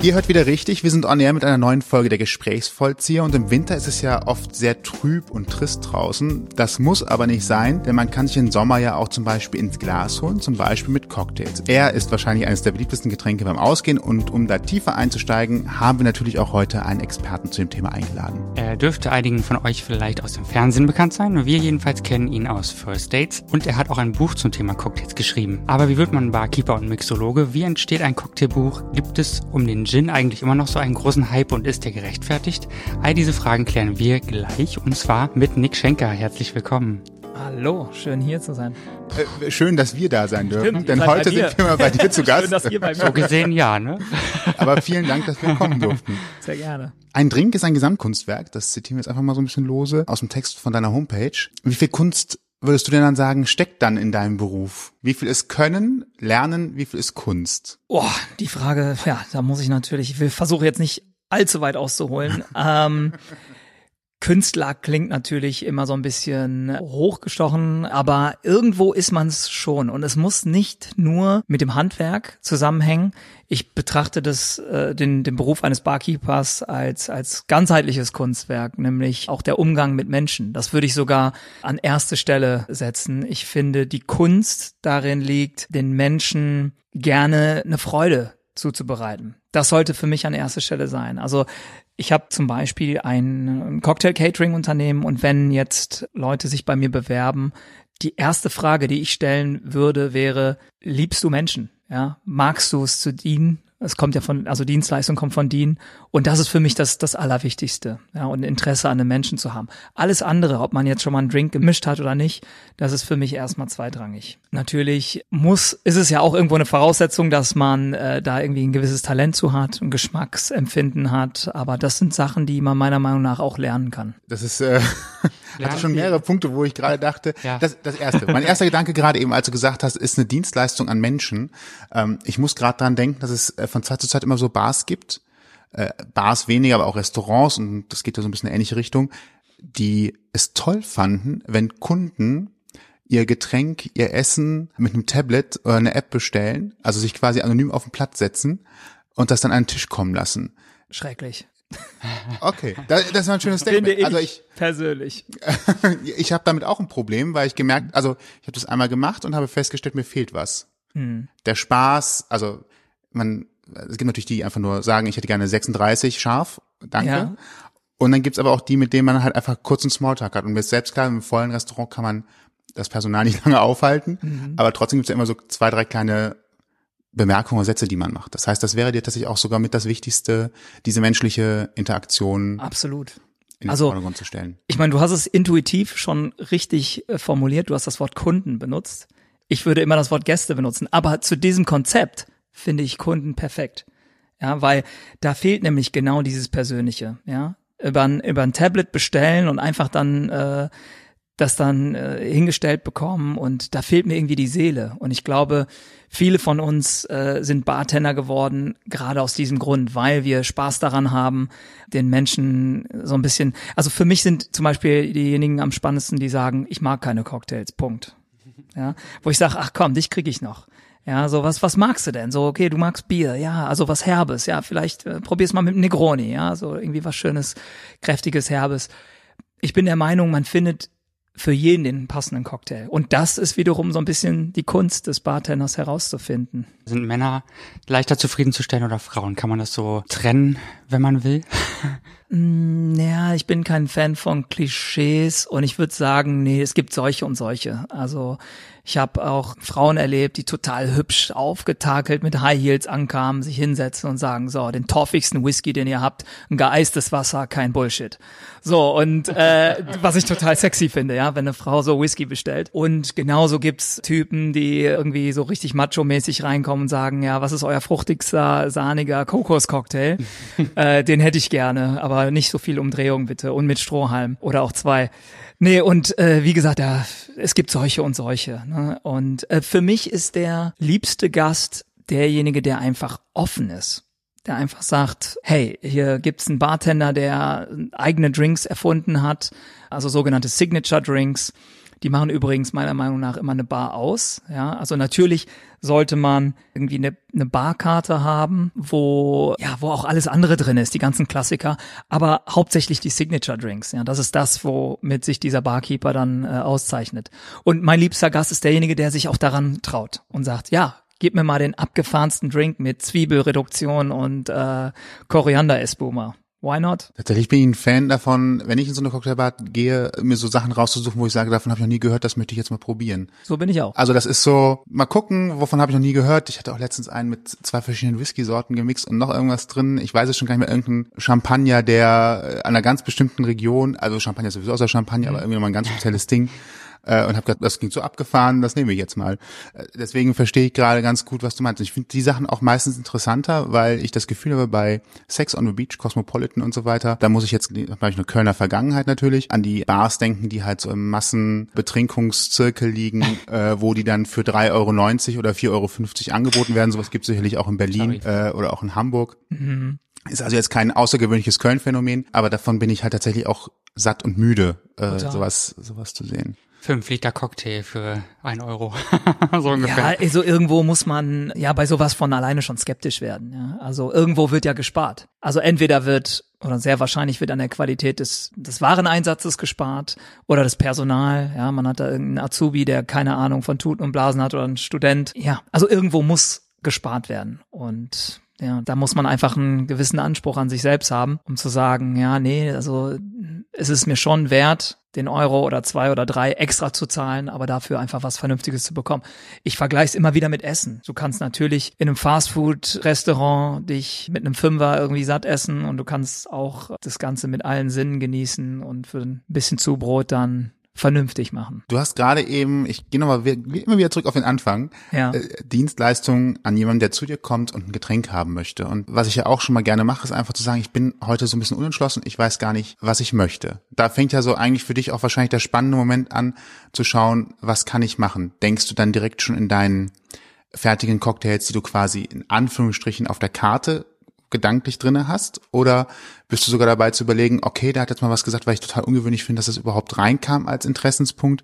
Ihr hört wieder richtig, wir sind on air mit einer neuen Folge der Gesprächsvollzieher und im Winter ist es ja oft sehr trüb und trist draußen. Das muss aber nicht sein, denn man kann sich im Sommer ja auch zum Beispiel ins Glas holen, zum Beispiel mit Cocktails. Er ist wahrscheinlich eines der beliebtesten Getränke beim Ausgehen und um da tiefer einzusteigen, haben wir natürlich auch heute einen Experten zu dem Thema eingeladen. Er dürfte einigen von euch vielleicht aus dem Fernsehen bekannt sein. Wir jedenfalls kennen ihn aus First Dates und er hat auch ein Buch zum Thema Cocktails geschrieben. Aber wie wird man Barkeeper und Mixologe? Wie entsteht ein Cocktailbuch? Gibt es um den Gin eigentlich immer noch so einen großen Hype und ist der gerechtfertigt? All diese Fragen klären wir gleich und zwar mit Nick Schenker. Herzlich willkommen. Hallo, schön hier zu sein. Äh, schön, dass wir da sein dürfen, Stimmt, denn heute sind wir mal bei dir zu Gast. Schön, dass ihr bei mir So gesehen ja, ne? Aber vielen Dank, dass wir kommen durften. Sehr gerne. Ein Drink ist ein Gesamtkunstwerk, das zitieren wir jetzt einfach mal so ein bisschen lose aus dem Text von deiner Homepage. Wie viel Kunst würdest du denn dann sagen, steckt dann in deinem Beruf? Wie viel ist Können, Lernen, wie viel ist Kunst? Oh, die Frage, ja, da muss ich natürlich, ich will versuche jetzt nicht allzu weit auszuholen. ähm, Künstler klingt natürlich immer so ein bisschen hochgestochen, aber irgendwo ist man es schon. Und es muss nicht nur mit dem Handwerk zusammenhängen. Ich betrachte das, äh, den, den Beruf eines Barkeepers als, als ganzheitliches Kunstwerk, nämlich auch der Umgang mit Menschen. Das würde ich sogar an erste Stelle setzen. Ich finde, die Kunst darin liegt, den Menschen gerne eine Freude zuzubereiten. Das sollte für mich an erster Stelle sein. Also ich habe zum Beispiel ein Cocktail-Catering-Unternehmen und wenn jetzt Leute sich bei mir bewerben, die erste Frage, die ich stellen würde, wäre, liebst du Menschen? Ja, magst du es zu dienen? Es kommt ja von, also Dienstleistung kommt von dienen. Und das ist für mich das, das Allerwichtigste. Ja, und Interesse an den Menschen zu haben. Alles andere, ob man jetzt schon mal einen Drink gemischt hat oder nicht, das ist für mich erstmal zweitrangig. Natürlich muss, ist es ja auch irgendwo eine Voraussetzung, dass man äh, da irgendwie ein gewisses Talent zu hat, ein Geschmacksempfinden hat. Aber das sind Sachen, die man meiner Meinung nach auch lernen kann. Das ist, äh, hatte schon mehrere Punkte, wo ich gerade dachte, Ja. das, das erste. Mein erster Gedanke gerade eben, als du gesagt hast, ist eine Dienstleistung an Menschen. Ähm, ich muss gerade dran denken, dass es äh, von Zeit zu Zeit immer so Bars gibt. Äh, Bars weniger, aber auch Restaurants und das geht ja so ein bisschen in eine ähnliche Richtung, die es toll fanden, wenn Kunden ihr Getränk, ihr Essen mit einem Tablet oder einer App bestellen, also sich quasi anonym auf den Platz setzen und das dann an den Tisch kommen lassen. Schrecklich. Okay, das, das war ein schönes Finde Statement. ich, Also ich, persönlich. ich habe damit auch ein Problem, weil ich gemerkt, also ich habe das einmal gemacht und habe festgestellt, mir fehlt was. Hm. Der Spaß, also man, es gibt natürlich die, die einfach nur sagen, ich hätte gerne 36 scharf, danke. Ja. Und dann gibt's aber auch die, mit denen man halt einfach kurzen Smalltalk hat. Und mir ist selbst klar, im vollen Restaurant kann man das Personal nicht lange aufhalten, Mhm. aber trotzdem gibt's ja immer so zwei, drei kleine Bemerkungen Sätze, die man macht. Das heißt, das wäre dir tatsächlich auch sogar mit das Wichtigste, diese menschliche Interaktion Absolut. in den Also- Vordergrund zu stellen. Ich meine, du hast es intuitiv schon richtig äh, formuliert. Du hast das Wort Kunden benutzt. Ich würde immer das Wort Gäste benutzen. Aber zu diesem Konzept finde ich Kunden perfekt. Ja, weil da fehlt nämlich genau dieses Persönliche. Ja, über ein, über ein Tablet bestellen und einfach dann äh, das dann äh, hingestellt bekommen und da fehlt mir irgendwie die Seele. Und ich glaube, viele von uns äh, sind Bartender geworden, gerade aus diesem Grund, weil wir Spaß daran haben, den Menschen so ein bisschen, also für mich sind zum Beispiel diejenigen am spannendsten, die sagen, ich mag keine Cocktails, Punkt. Ja, wo ich sage, ach komm, dich krieg ich noch. Ja, so was, was magst du denn? So, okay, du magst Bier, ja, also was Herbes, ja, vielleicht äh, probier's mal mit Negroni, ja, so irgendwie was Schönes, kräftiges, Herbes. Ich bin der Meinung, man findet für jeden den passenden Cocktail. Und das ist wiederum so ein bisschen die Kunst des Bartenders herauszufinden. Sind Männer leichter zufriedenzustellen oder Frauen? Kann man das so trennen, wenn man will? Naja, ich bin kein Fan von Klischees und ich würde sagen, nee, es gibt solche und solche. Also ich habe auch Frauen erlebt, die total hübsch aufgetakelt mit High Heels ankamen, sich hinsetzen und sagen, so, den torfigsten Whisky, den ihr habt, ein geeistes Wasser, kein Bullshit. So, und äh, was ich total sexy finde, ja, wenn eine Frau so Whisky bestellt. Und genauso gibt's Typen, die irgendwie so richtig macho-mäßig reinkommen und sagen, ja, was ist euer fruchtigster, sahniger Kokoscocktail? äh, den hätte ich gerne, aber nicht so viel Umdrehung bitte und mit Strohhalm oder auch zwei. Nee, und äh, wie gesagt, ja, es gibt solche und solche. Ne? Und äh, für mich ist der liebste Gast derjenige, der einfach offen ist. Der einfach sagt, hey, hier gibt's einen Bartender, der eigene Drinks erfunden hat, also sogenannte Signature Drinks. Die machen übrigens meiner Meinung nach immer eine Bar aus. Ja, also natürlich sollte man irgendwie eine, eine Barkarte haben, wo ja, wo auch alles andere drin ist, die ganzen Klassiker, aber hauptsächlich die Signature Drinks. Ja, das ist das, womit sich dieser Barkeeper dann äh, auszeichnet. Und mein liebster Gast ist derjenige, der sich auch daran traut und sagt, ja, gib mir mal den abgefahrensten Drink mit Zwiebelreduktion und äh, Koriander-Espuma. Why not? Tatsächlich bin ich ein Fan davon, wenn ich in so eine Cocktailbar gehe, mir so Sachen rauszusuchen, wo ich sage, davon habe ich noch nie gehört, das möchte ich jetzt mal probieren. So bin ich auch. Also das ist so, mal gucken, wovon habe ich noch nie gehört. Ich hatte auch letztens einen mit zwei verschiedenen Whisky-Sorten gemixt und noch irgendwas drin. Ich weiß es schon gar nicht mehr, irgendein Champagner, der äh, einer ganz bestimmten Region, also Champagner ist sowieso aus der Champagner, aber irgendwie nochmal ein ganz spezielles Ding äh, und habe gedacht, das klingt so abgefahren, das nehme ich jetzt mal. Äh, deswegen verstehe ich gerade ganz gut, was du meinst. Ich finde die Sachen auch meistens interessanter, weil ich das Gefühl habe, bei Sex on the Beach, Cosmopolitan und so weiter, da muss ich jetzt, da habe ich eine Kölner Vergangenheit natürlich, an die Bars denken, die halt so im Massenbetrinkungszirkel liegen, äh, wo die dann für 3,90 Euro oder 4,50 Euro angeboten werden. Sowas gibt es sicherlich auch in Berlin äh, oder auch in Hamburg. Mhm. Ist also jetzt kein außergewöhnliches Köln-Phänomen, aber davon bin ich halt tatsächlich auch satt und müde, äh, sowas, sowas zu sehen. Fünf Liter Cocktail für ein Euro. so ungefähr. Ja, also irgendwo muss man ja bei sowas von alleine schon skeptisch werden. Ja? Also irgendwo wird ja gespart. Also entweder wird oder sehr wahrscheinlich wird an der Qualität des, des Wareneinsatzes gespart oder das Personal. Ja, man hat da irgendeinen Azubi, der keine Ahnung von Tuten und Blasen hat oder ein Student. Ja, also irgendwo muss gespart werden und ja, da muss man einfach einen gewissen Anspruch an sich selbst haben, um zu sagen, ja, nee, also es ist mir schon wert, den Euro oder zwei oder drei extra zu zahlen, aber dafür einfach was Vernünftiges zu bekommen. Ich vergleiche es immer wieder mit Essen. Du kannst natürlich in einem Fastfood-Restaurant dich mit einem Fünfer irgendwie satt essen und du kannst auch das Ganze mit allen Sinnen genießen und für ein bisschen Zubrot dann vernünftig machen. Du hast gerade eben, ich gehe nochmal immer wieder zurück auf den Anfang, ja. äh, Dienstleistungen an jemanden, der zu dir kommt und ein Getränk haben möchte. Und was ich ja auch schon mal gerne mache, ist einfach zu sagen, ich bin heute so ein bisschen unentschlossen, ich weiß gar nicht, was ich möchte. Da fängt ja so eigentlich für dich auch wahrscheinlich der spannende Moment an, zu schauen, was kann ich machen? Denkst du dann direkt schon in deinen fertigen Cocktails, die du quasi in Anführungsstrichen auf der Karte gedanklich drinne hast? Oder bist du sogar dabei zu überlegen, okay, der hat jetzt mal was gesagt, weil ich total ungewöhnlich finde, dass das überhaupt reinkam als Interessenspunkt.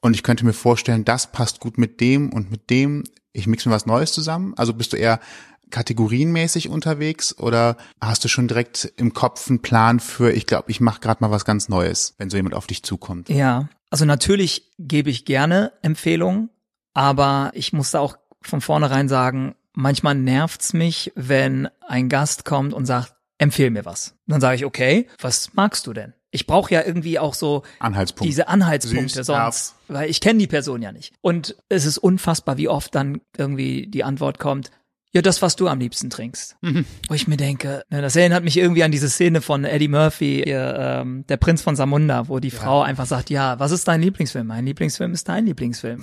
Und ich könnte mir vorstellen, das passt gut mit dem und mit dem. Ich mixe mir was Neues zusammen. Also bist du eher kategorienmäßig unterwegs oder hast du schon direkt im Kopf einen Plan für, ich glaube, ich mache gerade mal was ganz Neues, wenn so jemand auf dich zukommt? Ja, also natürlich gebe ich gerne Empfehlungen, aber ich muss da auch von vornherein sagen, manchmal nervt's mich, wenn ein Gast kommt und sagt, empfehl mir was. Dann sage ich, okay, was magst du denn? Ich brauche ja irgendwie auch so Anhaltspunkte. diese Anhaltspunkte Süß, sonst, scharf. weil ich kenne die Person ja nicht. Und es ist unfassbar, wie oft dann irgendwie die Antwort kommt, ja, das, was du am liebsten trinkst. Wo ich mir denke, ne, das erinnert mich irgendwie an diese Szene von Eddie Murphy, ihr, ähm, der Prinz von Samunda, wo die Frau einfach sagt, ja, was ist dein Lieblingsfilm? Mein Lieblingsfilm ist dein Lieblingsfilm.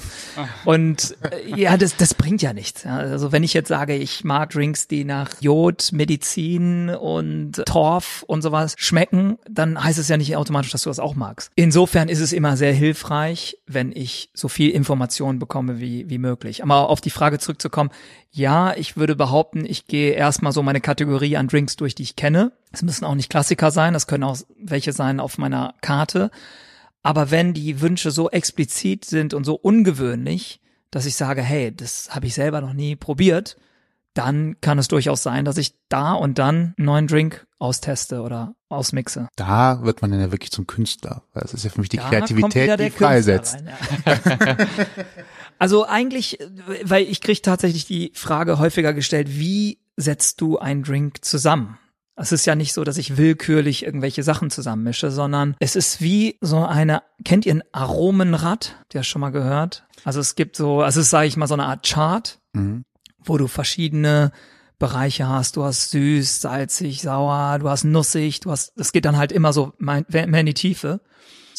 Und äh, ja, das, das bringt ja nichts. Ja. Also wenn ich jetzt sage, ich mag Drinks, die nach Jod, Medizin und Torf und sowas schmecken, dann heißt es ja nicht automatisch, dass du das auch magst. Insofern ist es immer sehr hilfreich, wenn ich so viel Information bekomme wie, wie möglich. Aber auf die Frage zurückzukommen, ja, ich würde behaupten, ich gehe erstmal so meine Kategorie an Drinks durch, die ich kenne. Es müssen auch nicht Klassiker sein, das können auch welche sein auf meiner Karte. Aber wenn die Wünsche so explizit sind und so ungewöhnlich, dass ich sage, hey, das habe ich selber noch nie probiert, dann kann es durchaus sein, dass ich da und dann einen neuen Drink austeste oder ausmixe. Da wird man dann ja wirklich zum Künstler. Das ist ja für mich die Da Kreativität, die freisetzt. rein, ja. also eigentlich, weil ich kriege tatsächlich die Frage häufiger gestellt, wie setzt du einen Drink zusammen? Es ist ja nicht so, dass ich willkürlich irgendwelche Sachen zusammenmische, sondern es ist wie so eine, kennt ihr ein Aromenrad? Habt ihr das schon mal gehört? Also es gibt so, also es ist, sage ich mal, so eine Art Chart, Mhm. wo du verschiedene Bereiche hast. Du hast süß, salzig, sauer, du hast nussig, du hast, das geht dann halt immer so mehr mehr in die Tiefe.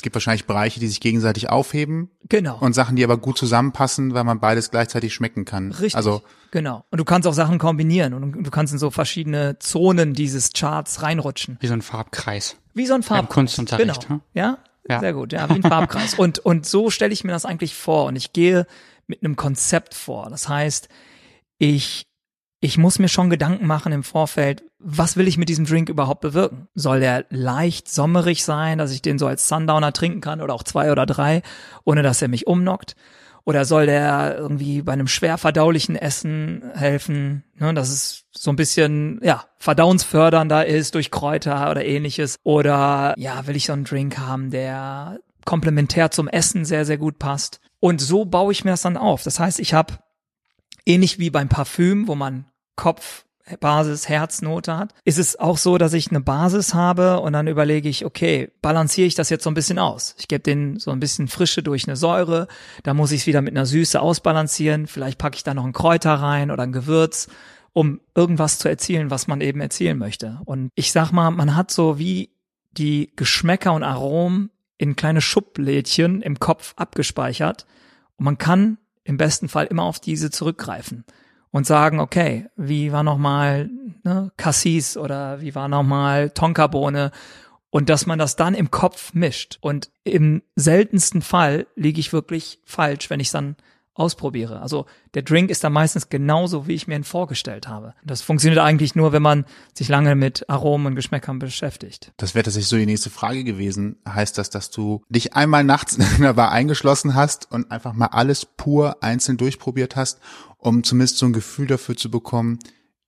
Es gibt wahrscheinlich Bereiche, die sich gegenseitig aufheben Genau. und Sachen, die aber gut zusammenpassen, weil man beides gleichzeitig schmecken kann. Richtig. Also genau. Und du kannst auch Sachen kombinieren und du kannst in so verschiedene Zonen dieses Charts reinrutschen. Wie so ein Farbkreis. Wie so ein Farb. Kunstunterricht, Genau. hm? Ja? Ja. Sehr gut. Ja, wie ein Farbkreis. Und, und so stelle ich mir das eigentlich vor. Und ich gehe mit einem Konzept vor. Das heißt, ich ich muss mir schon Gedanken machen im Vorfeld, was will ich mit diesem Drink überhaupt bewirken? Soll der leicht sommerig sein, dass ich den so als Sundowner trinken kann oder auch zwei oder drei, ohne dass er mich umnockt? Oder soll der irgendwie bei einem schwer verdaulichen Essen helfen, ne, dass es so ein bisschen, ja, verdauensfördernder ist durch Kräuter oder ähnliches? Oder, ja, will ich so einen Drink haben, der komplementär zum Essen sehr, sehr gut passt? Und so baue ich mir das dann auf. Das heißt, ich habe ähnlich wie beim Parfüm, wo man Kopf, Basis, Herznote hat, ist es auch so, dass ich eine Basis habe und dann überlege ich, okay, balanciere ich das jetzt so ein bisschen aus. Ich gebe den so ein bisschen Frische durch eine Säure, da muss ich es wieder mit einer Süße ausbalancieren, vielleicht packe ich da noch ein Kräuter rein oder ein Gewürz, um irgendwas zu erzielen, was man eben erzielen möchte. Und ich sag mal, man hat so wie die Geschmäcker und Aromen in kleine Schublädchen im Kopf abgespeichert und man kann im besten Fall immer auf diese zurückgreifen und sagen, okay, wie war nochmal ne, Cassis oder wie war nochmal Tonkabohne und dass man das dann im Kopf mischt. Und im seltensten Fall liege ich wirklich falsch, wenn ich dann ausprobiere. Also der Drink ist dann meistens genauso, wie ich mir ihn vorgestellt habe. Das funktioniert eigentlich nur, wenn man sich lange mit Aromen und Geschmäckern beschäftigt. Das wäre tatsächlich so die nächste Frage gewesen. Heißt das, dass du dich einmal nachts in der Bar eingeschlossen hast und einfach mal alles pur einzeln durchprobiert hast, um zumindest so ein Gefühl dafür zu bekommen,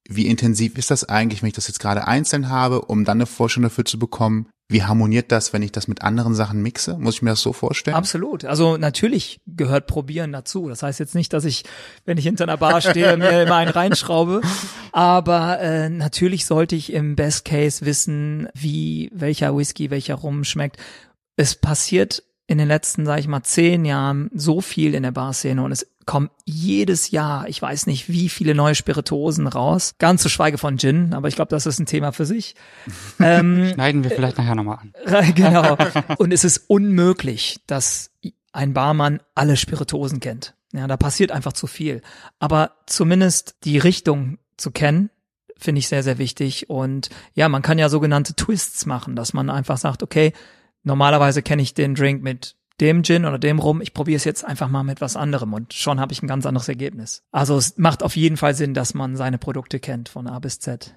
wie intensiv ist das eigentlich, wenn ich das jetzt gerade einzeln habe, um dann eine Vorstellung dafür zu bekommen, wie harmoniert das, wenn ich das mit anderen Sachen mixe? Muss ich mir das so vorstellen? Absolut. Also natürlich gehört Probieren dazu. Das heißt jetzt nicht, dass ich, wenn ich hinter einer Bar stehe, mir immer einen reinschraube. Aber äh, natürlich sollte ich im Best Case wissen, wie welcher Whisky, welcher Rum schmeckt. Es passiert in den letzten, sag ich mal, zehn Jahren so viel in der Barszene und es kommen jedes Jahr, ich weiß nicht, wie viele neue Spirituosen raus. Ganz zu schweige von Gin, aber ich glaube, das ist ein Thema für sich. ähm, Schneiden wir vielleicht nachher nochmal an. Genau. Und es ist unmöglich, dass ein Barmann alle Spirituosen kennt. Ja, da passiert einfach zu viel. Aber zumindest die Richtung zu kennen, finde ich sehr, sehr wichtig. Und ja, man kann ja sogenannte Twists machen, dass man einfach sagt, okay, normalerweise kenne ich den Drink mit dem Gin oder dem Rum, ich probiere es jetzt einfach mal mit was anderem und schon habe ich ein ganz anderes Ergebnis. Also es macht auf jeden Fall Sinn, dass man seine Produkte kennt von A bis Z.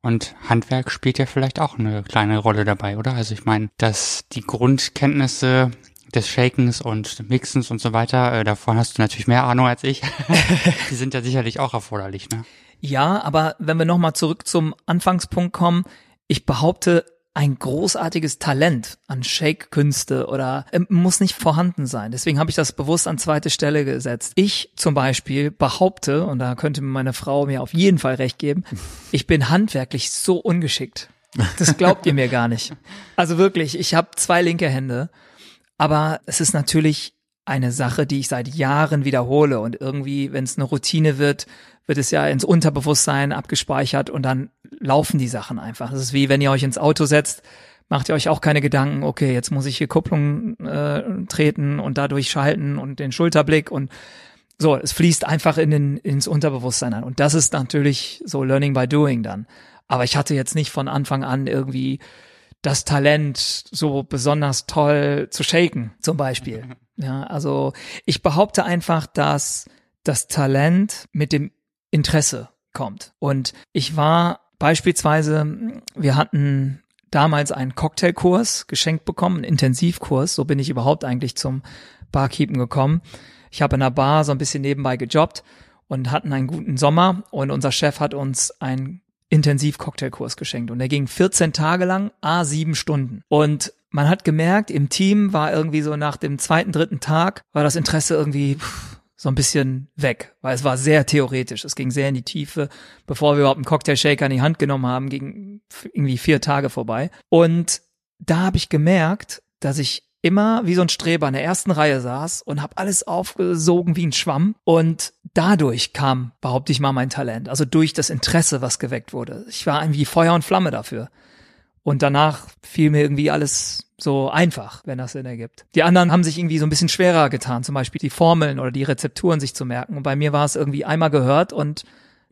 Und Handwerk spielt ja vielleicht auch eine kleine Rolle dabei, oder? Also ich meine, dass die Grundkenntnisse des Shakens und Mixens und so weiter, äh, davon hast du natürlich mehr Ahnung als ich. die sind ja sicherlich auch erforderlich, ne? Ja, aber wenn wir nochmal zurück zum Anfangspunkt kommen, ich behaupte, ein großartiges Talent an Shake-Künste oder äh, muss nicht vorhanden sein. Deswegen habe ich das bewusst an zweite Stelle gesetzt. Ich zum Beispiel behaupte, und da könnte meine Frau mir auf jeden Fall recht geben, ich bin handwerklich so ungeschickt. Das glaubt ihr mir gar nicht. Also wirklich, ich habe zwei linke Hände, aber es ist natürlich eine Sache, die ich seit Jahren wiederhole und irgendwie, wenn es eine Routine wird, wird es ja ins Unterbewusstsein abgespeichert und dann laufen die Sachen einfach. Das ist wie wenn ihr euch ins Auto setzt, macht ihr euch auch keine Gedanken, okay, jetzt muss ich hier Kupplung äh, treten und dadurch schalten und den Schulterblick und so, es fließt einfach in den, ins Unterbewusstsein an. Und das ist natürlich so Learning by Doing dann. Aber ich hatte jetzt nicht von Anfang an irgendwie das Talent, so besonders toll zu shaken, zum Beispiel. Ja, also ich behaupte einfach, dass das Talent mit dem Interesse kommt. Und ich war beispielsweise, wir hatten damals einen Cocktailkurs geschenkt bekommen, einen Intensivkurs. So bin ich überhaupt eigentlich zum Barkeepen gekommen. Ich habe in einer Bar so ein bisschen nebenbei gejobbt und hatten einen guten Sommer und unser Chef hat uns einen Intensiv-Cocktailkurs geschenkt und der ging 14 Tage lang, a sieben Stunden. Und man hat gemerkt, im Team war irgendwie so nach dem zweiten, dritten Tag, war das Interesse irgendwie pff, so ein bisschen weg, weil es war sehr theoretisch. Es ging sehr in die Tiefe. Bevor wir überhaupt einen Cocktail-Shaker in die Hand genommen haben, ging irgendwie vier Tage vorbei. Und da habe ich gemerkt, dass ich immer wie so ein Streber in der ersten Reihe saß und habe alles aufgesogen wie ein Schwamm. Und dadurch kam, behaupte ich mal, mein Talent. Also durch das Interesse, was geweckt wurde. Ich war irgendwie Feuer und Flamme dafür. Und danach fiel mir irgendwie alles so einfach, wenn das Sinn ergibt. Die anderen haben sich irgendwie so ein bisschen schwerer getan, zum Beispiel die Formeln oder die Rezepturen sich zu merken. Und bei mir war es irgendwie einmal gehört und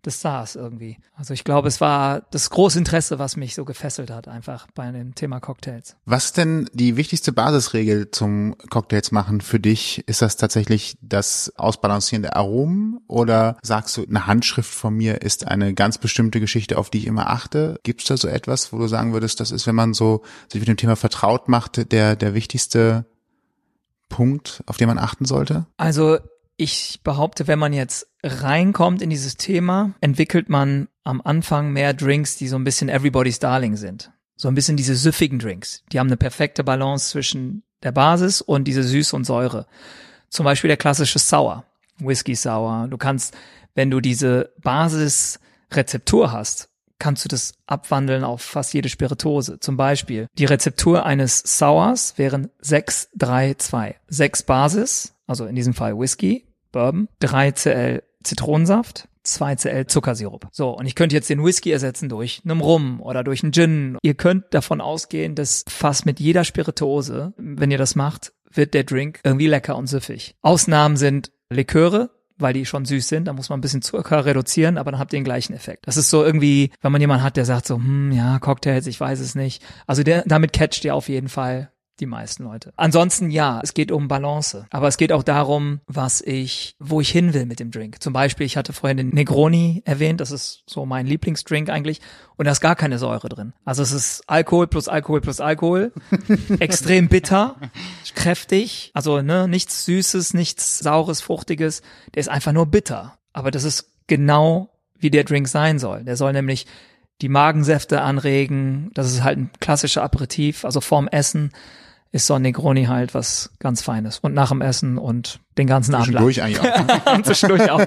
des Stars irgendwie. Also ich glaube, es war das große Interesse, was mich so gefesselt hat, einfach bei dem Thema Cocktails. Was denn die wichtigste Basisregel zum Cocktails machen für dich? Ist das tatsächlich das Ausbalancieren der Aromen oder sagst du, eine Handschrift von mir ist eine ganz bestimmte Geschichte, auf die ich immer achte? Gibt es da so etwas, wo du sagen würdest, das ist, wenn man so sich mit dem Thema vertraut macht, der, der wichtigste Punkt, auf den man achten sollte? Also ich behaupte, wenn man jetzt reinkommt in dieses Thema, entwickelt man am Anfang mehr Drinks, die so ein bisschen everybody's darling sind. So ein bisschen diese süffigen Drinks. Die haben eine perfekte Balance zwischen der Basis und diese Süße und Säure. Zum Beispiel der klassische Sour. Whisky Sour. Du kannst, wenn du diese Basisrezeptur hast, kannst du das abwandeln auf fast jede Spirituose. Zum Beispiel die Rezeptur eines Sours wären 6, 3, 2. 6 Basis, also in diesem Fall Whisky, Bourbon, 3 Cl Zitronensaft, 2 Cl Zuckersirup. So, und ich könnte jetzt den Whisky ersetzen durch einem Rum oder durch einen Gin. Ihr könnt davon ausgehen, dass fast mit jeder Spirituose, wenn ihr das macht, wird der Drink irgendwie lecker und süffig. Ausnahmen sind Liköre, weil die schon süß sind, da muss man ein bisschen Zucker reduzieren, aber dann habt ihr den gleichen Effekt. Das ist so irgendwie, wenn man jemanden hat, der sagt so, hm, ja, Cocktails, ich weiß es nicht. Also der, damit catcht ihr auf jeden Fall die meisten Leute. Ansonsten ja, es geht um Balance. Aber es geht auch darum, was ich, wo ich hin will mit dem Drink. Zum Beispiel, ich hatte vorhin den Negroni erwähnt, das ist so mein Lieblingsdrink eigentlich. Und da ist gar keine Säure drin. Also es ist Alkohol plus Alkohol plus Alkohol. Extrem bitter, kräftig. Also ne, nichts Süßes, nichts Saures, Fruchtiges. Der ist einfach nur bitter. Aber das ist genau wie der Drink sein soll. Der soll nämlich die Magensäfte anregen. Das ist halt ein klassischer Aperitif, also vorm Essen ist so ein Negroni halt was ganz Feines. Und nach dem Essen und den ganzen Abend. Zwischendurch eigentlich auch. Zwischendurch auch.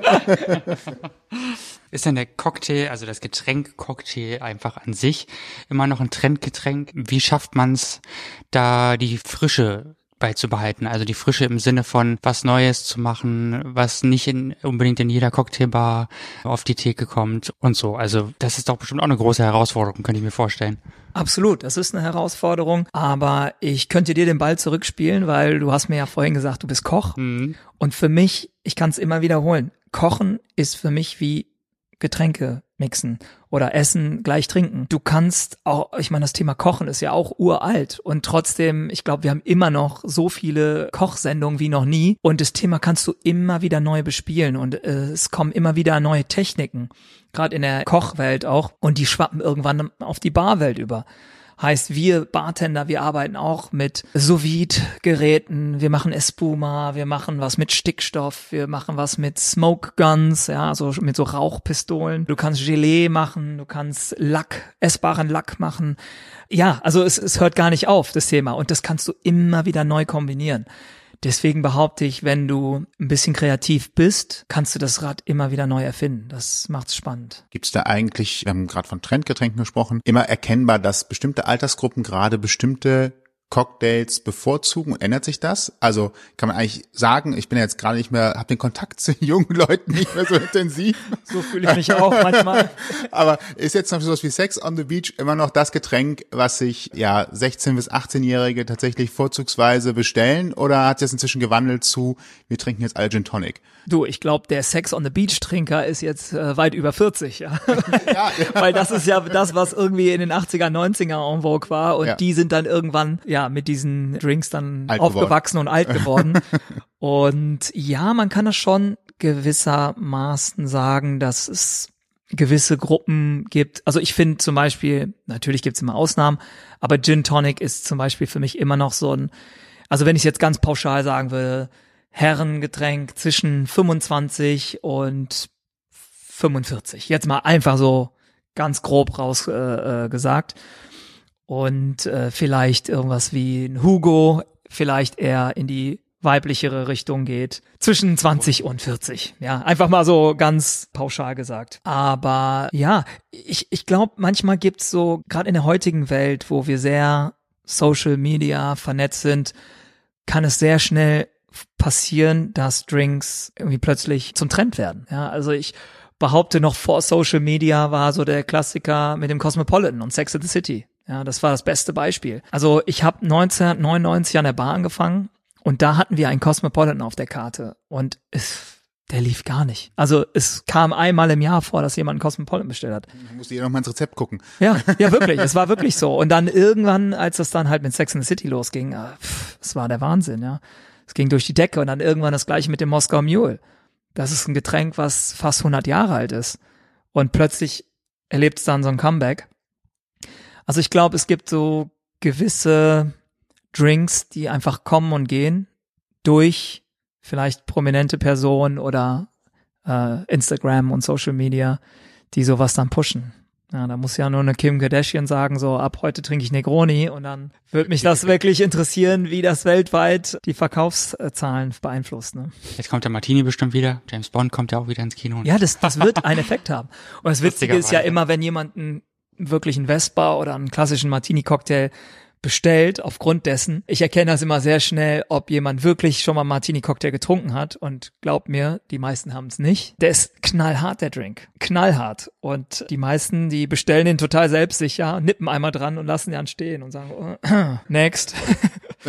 Ist denn der Cocktail, also das Getränk Cocktail einfach an sich immer noch ein Trendgetränk? Wie schafft man es, da die Frische beizubehalten? Also die Frische im Sinne von was Neues zu machen, was nicht in, unbedingt in jeder Cocktailbar auf die Theke kommt und so. Also das ist doch bestimmt auch eine große Herausforderung, könnte ich mir vorstellen. Absolut, das ist eine Herausforderung. Aber ich könnte dir den Ball zurückspielen, weil du hast mir ja vorhin gesagt, du bist Koch. Mhm. Und für mich, ich kann es immer wiederholen, Kochen ist für mich wie Getränke mixen oder Essen gleich trinken. Du kannst auch, ich meine, das Thema Kochen ist ja auch uralt und trotzdem, ich glaube, wir haben immer noch so viele Kochsendungen wie noch nie und das Thema kannst du immer wieder neu bespielen und äh, es kommen immer wieder neue Techniken, gerade in der Kochwelt auch und die schwappen irgendwann auf die Barwelt über. Heißt, wir Bartender, wir arbeiten auch mit sous geräten wir machen Espuma, wir machen was mit Stickstoff, wir machen was mit Smoke Guns, ja, so mit so Rauchpistolen. Du kannst Gelee machen, du kannst Lack, essbaren Lack machen. Ja, also es, es hört gar nicht auf, das Thema. Und das kannst du immer wieder neu kombinieren. Deswegen behaupte ich, wenn du ein bisschen kreativ bist, kannst du das Rad immer wieder neu erfinden. Das macht's spannend. Gibt es da eigentlich, wir haben gerade von Trendgetränken gesprochen, immer erkennbar, dass bestimmte Altersgruppen gerade bestimmte Cocktails bevorzugen und ändert sich das? Also kann man eigentlich sagen, ich bin jetzt gerade nicht mehr, habe den Kontakt zu jungen Leuten nicht mehr so intensiv. So fühle ich mich auch manchmal. Aber ist jetzt noch sowas wie Sex on the Beach immer noch das Getränk, was sich ja 16 bis 18-Jährige tatsächlich vorzugsweise bestellen oder hat es inzwischen gewandelt zu, wir trinken jetzt alle Gin Tonic? Du, ich glaube, der Sex on the Beach Trinker ist jetzt äh, weit über 40, ja. ja, Weil das ist ja das, was irgendwie in den 80er, 90er en vogue war und ja. die sind dann irgendwann ja mit diesen Drinks dann alt aufgewachsen geworden. und alt geworden. und ja, man kann das schon gewissermaßen sagen, dass es gewisse Gruppen gibt. Also ich finde zum Beispiel, natürlich gibt's immer Ausnahmen, aber Gin Tonic ist zum Beispiel für mich immer noch so ein, also wenn ich jetzt ganz pauschal sagen würde, Herrengetränk zwischen 25 und 45. Jetzt mal einfach so ganz grob raus äh, äh, gesagt. Und äh, vielleicht irgendwas wie ein Hugo, vielleicht eher in die weiblichere Richtung geht. Zwischen 20 und 40. Ja, einfach mal so ganz pauschal gesagt. Aber ja, ich, ich glaube, manchmal gibt's so, gerade in der heutigen Welt, wo wir sehr Social Media vernetzt sind, kann es sehr schnell passieren, dass Drinks irgendwie plötzlich zum Trend werden. Ja, also ich behaupte noch vor Social Media war so der Klassiker mit dem Cosmopolitan und Sex in the City. Ja, das war das beste Beispiel. Also ich habe 1999 an der Bar angefangen und da hatten wir einen Cosmopolitan auf der Karte und es der lief gar nicht. Also es kam einmal im Jahr vor, dass jemand einen Cosmopolitan bestellt hat. Da musste jeder noch mal ins Rezept gucken. Ja, ja wirklich, es war wirklich so. Und dann irgendwann, als es dann halt mit Sex in the City losging, äh, es war der Wahnsinn, ja. Es ging durch die Decke und dann irgendwann das gleiche mit dem Moskau Mule. Das ist ein Getränk, was fast 100 Jahre alt ist. Und plötzlich erlebt es dann so ein Comeback. Also ich glaube, es gibt so gewisse Drinks, die einfach kommen und gehen durch vielleicht prominente Personen oder äh, Instagram und Social Media, die sowas dann pushen. Ja, da muss ja nur eine Kim Kardashian sagen, so ab heute trinke ich Negroni und dann würde mich das wirklich interessieren, wie das weltweit die Verkaufszahlen beeinflusst. Ne? Jetzt kommt der Martini bestimmt wieder. James Bond kommt ja auch wieder ins Kino. Ja, das, das wird einen Effekt haben. Und das Witzige ist ja immer, wenn jemand einen wirklichen Vespa oder einen klassischen Martini-Cocktail bestellt aufgrund dessen. Ich erkenne das immer sehr schnell, ob jemand wirklich schon mal Martini-Cocktail getrunken hat und glaubt mir, die meisten haben es nicht. Der ist knallhart, der Drink. Knallhart. Und die meisten, die bestellen den total selbstsicher, nippen einmal dran und lassen den stehen und sagen, oh, next.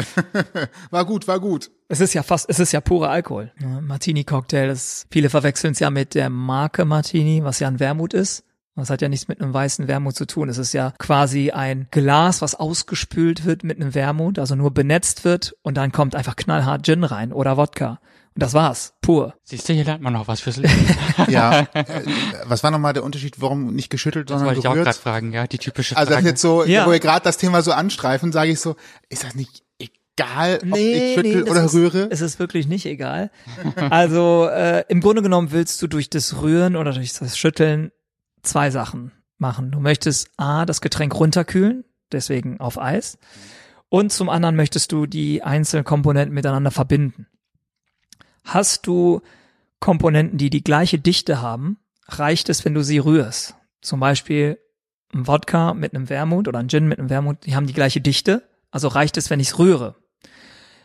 war gut, war gut. Es ist ja fast, es ist ja purer Alkohol. Martini-Cocktail, das, viele verwechseln es ja mit der Marke Martini, was ja ein Wermut ist. Das hat ja nichts mit einem weißen Wermut zu tun. Es ist ja quasi ein Glas, was ausgespült wird mit einem Wermut, also nur benetzt wird und dann kommt einfach knallhart Gin rein oder Wodka. Und das war's, pur. Siehst du, hier lernt man noch was fürs Leben. ja. Äh, was war nochmal der Unterschied, warum nicht geschüttelt, das sondern wollte gerührt? ich auch gerade fragen, ja, die typische Also Frage. das jetzt so, Ja. wo wir gerade das Thema so anstreifen, sage ich so, ist das nicht egal, ob ich schüttel es oder ist, rühre? Es ist wirklich nicht egal. Also äh, im Grunde genommen willst du durch das Rühren oder durch das Schütteln zwei Sachen machen. Du möchtest A, das Getränk runterkühlen, deswegen auf Eis. Und zum anderen möchtest du die einzelnen Komponenten miteinander verbinden. Hast du Komponenten, die die gleiche Dichte haben, reicht es, wenn du sie rührst. Zum Beispiel ein Wodka mit einem Wermut oder ein Gin mit einem Wermut, die haben die gleiche Dichte. Also reicht es, wenn ich es rühre.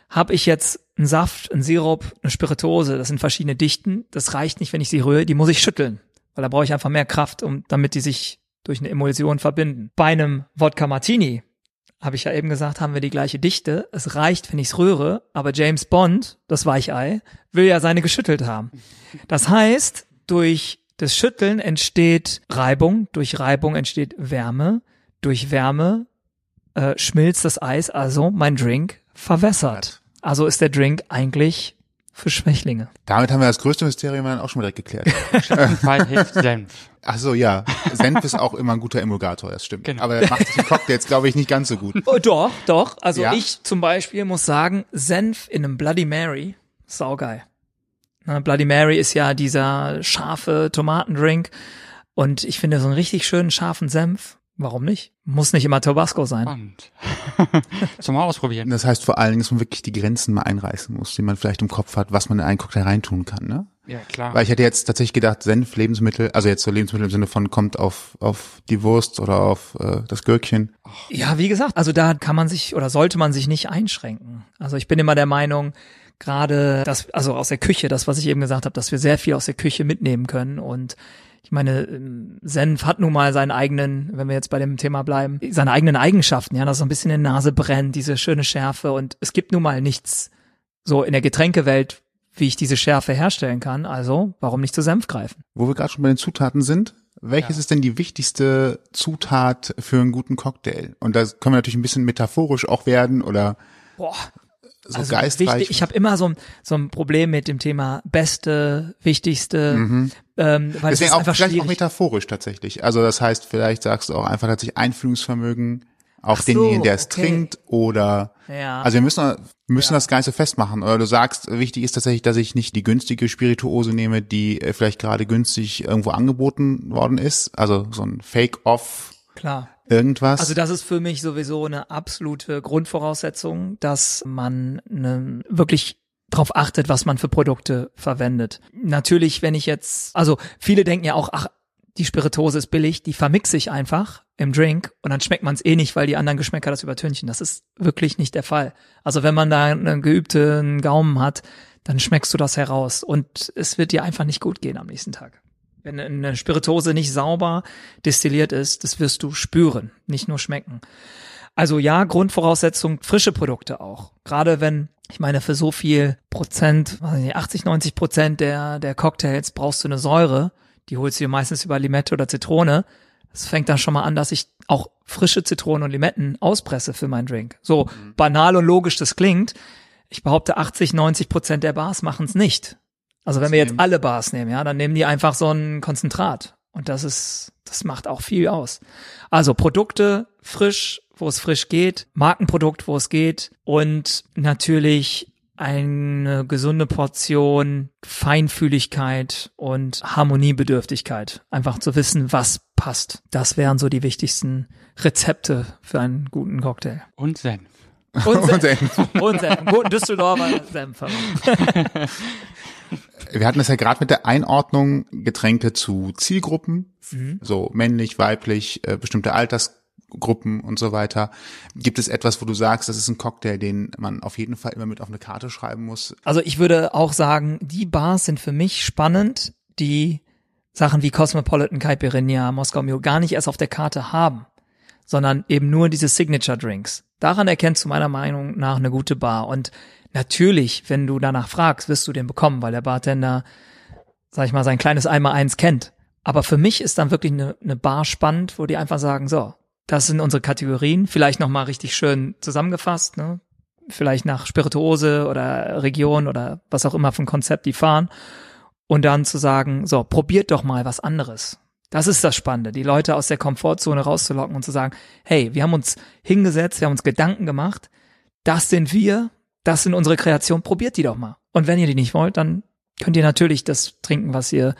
Habe ich jetzt einen Saft, einen Sirup, eine Spirituose, das sind verschiedene Dichten, das reicht nicht, wenn ich sie rühre, die muss ich schütteln, weil da brauche ich einfach mehr Kraft, um damit die sich durch eine Emulsion verbinden. Bei einem Wodka Martini, habe ich ja eben gesagt, haben wir die gleiche Dichte. Es reicht, wenn ich es rühre, aber James Bond, das Weichei, will ja seine geschüttelt haben. Das heißt, durch das Schütteln entsteht Reibung, durch Reibung entsteht Wärme, durch Wärme äh, schmilzt das Eis, also mein Drink verwässert. Also ist der Drink eigentlich für Schwächlinge. Damit haben wir das größte Mysterium dann auch schon mal direkt geklärt. Fall hilft Senf. Ach so, ja. Senf ist auch immer ein guter Emulgator, das stimmt. Genau. Aber er macht es im Cocktails, glaube ich, nicht ganz so gut. Oh, doch, doch. Also Ja? ich zum Beispiel muss sagen, Senf in einem Bloody Mary, saugeil. Na, Bloody Mary ist ja dieser scharfe Tomatendrink und ich finde so einen richtig schönen scharfen Senf, warum nicht? Muss nicht immer Tabasco sein. Zum mal ausprobieren. Das heißt vor allen Dingen, dass man wirklich die Grenzen mal einreißen muss, die man vielleicht im Kopf hat, was man in einen Cocktail reintun kann, ne? Ja, klar. Weil ich hätte jetzt tatsächlich gedacht, Senf, Lebensmittel, also jetzt so Lebensmittel im Sinne von kommt auf, auf die Wurst oder auf äh, das Gürkchen. Ja, wie gesagt, also da kann man sich oder sollte man sich nicht einschränken. Also ich bin immer der Meinung, gerade das, also aus der Küche, das, was ich eben gesagt habe, dass wir sehr viel aus der Küche mitnehmen können und ich meine, ähm, Senf hat nun mal seinen eigenen, wenn wir jetzt bei dem Thema bleiben, seine eigenen Eigenschaften, ja, dass so ein bisschen in der Nase brennt, diese schöne Schärfe und es gibt nun mal nichts so in der Getränkewelt, wie ich diese Schärfe herstellen kann, also warum nicht zu Senf greifen? Wo wir gerade schon bei den Zutaten sind, welches ist denn die wichtigste Zutat für einen guten Cocktail? Und da können wir natürlich ein bisschen metaphorisch auch werden oder Boah, so also geistreich. wichtig, ich habe immer so so ein Problem mit dem Thema beste, wichtigste, ähm, weil es Deswegen auch vielleicht auch schwierig. metaphorisch tatsächlich. Also das heißt, vielleicht sagst du auch einfach, dass ich Einfühlungsvermögen auf so, denjenigen, der es okay. trinkt oder Ja. also wir müssen müssen das gar nicht so festmachen. Oder du sagst, wichtig ist tatsächlich, dass ich nicht die günstige Spirituose nehme, die äh, vielleicht gerade günstig irgendwo angeboten worden ist. Also so ein Fake-Off Klar. irgendwas. Also das ist für mich sowieso eine absolute Grundvoraussetzung, dass man ne, wirklich drauf achtet, was man für Produkte verwendet. Natürlich, wenn ich jetzt, also viele denken ja auch, ach, die Spirituose ist billig, die vermixe ich einfach im Drink und dann schmeckt man es eh nicht, weil die anderen Geschmäcker das übertünchen. Das ist wirklich nicht der Fall. Also wenn man da einen geübten Gaumen hat, dann schmeckst du das heraus und es wird dir einfach nicht gut gehen am nächsten Tag. Wenn eine Spirituose nicht sauber destilliert ist, das wirst du spüren, nicht nur schmecken. Also ja, Grundvoraussetzung, frische Produkte auch. Gerade wenn, ich meine, für so viel Prozent, 80, 90 Prozent der, der Cocktails brauchst du eine Säure. Die holst du dir meistens über Limette oder Zitrone. Es fängt dann schon mal an, dass ich auch frische Zitronen und Limetten auspresse für meinen Drink. So mhm. banal und logisch das klingt. Ich behaupte, 80, 90 Prozent der Bars machen es nicht. Also wenn wir jetzt alle Bars nehmen, ja, dann nehmen die einfach so ein Konzentrat. Und das ist, das macht auch viel aus. Also Produkte frisch, wo es frisch geht, Markenprodukt, wo es geht und natürlich eine gesunde Portion Feinfühligkeit und Harmoniebedürftigkeit. Einfach zu wissen, was passt. Das wären so die wichtigsten Rezepte für einen guten Cocktail. Und Senf. Und Senf. Und Senf. Guten Düsseldorfer Senf. Wir hatten es ja gerade mit der Einordnung Getränke zu Zielgruppen, mhm. so männlich, weiblich, äh, bestimmte Altersgruppen und so weiter. Gibt es etwas, wo du sagst, das ist ein Cocktail, den man auf jeden Fall immer mit auf eine Karte schreiben muss? Also ich würde auch sagen, die Bars sind für mich spannend, die Sachen wie Cosmopolitan Caipirinha, Moskau Mule gar nicht erst auf der Karte haben, sondern eben nur diese Signature Drinks. Daran erkennst du meiner Meinung nach eine gute Bar und Natürlich, wenn du danach fragst, wirst du den bekommen, weil der Bartender, sag ich mal, sein kleines Eimer eins kennt. Aber für mich ist dann wirklich eine, eine Bar spannend, wo die einfach sagen, so, das sind unsere Kategorien, vielleicht nochmal richtig schön zusammengefasst, ne? Vielleicht nach Spirituose oder Region oder was auch immer für ein Konzept die fahren. Und dann zu sagen, so, probiert doch mal was anderes. Das ist das Spannende, die Leute aus der Komfortzone rauszulocken und zu sagen, hey, wir haben uns hingesetzt, wir haben uns Gedanken gemacht, das sind wir, das sind unsere Kreationen, probiert die doch mal. Und wenn ihr die nicht wollt, dann könnt ihr natürlich das trinken, was ihr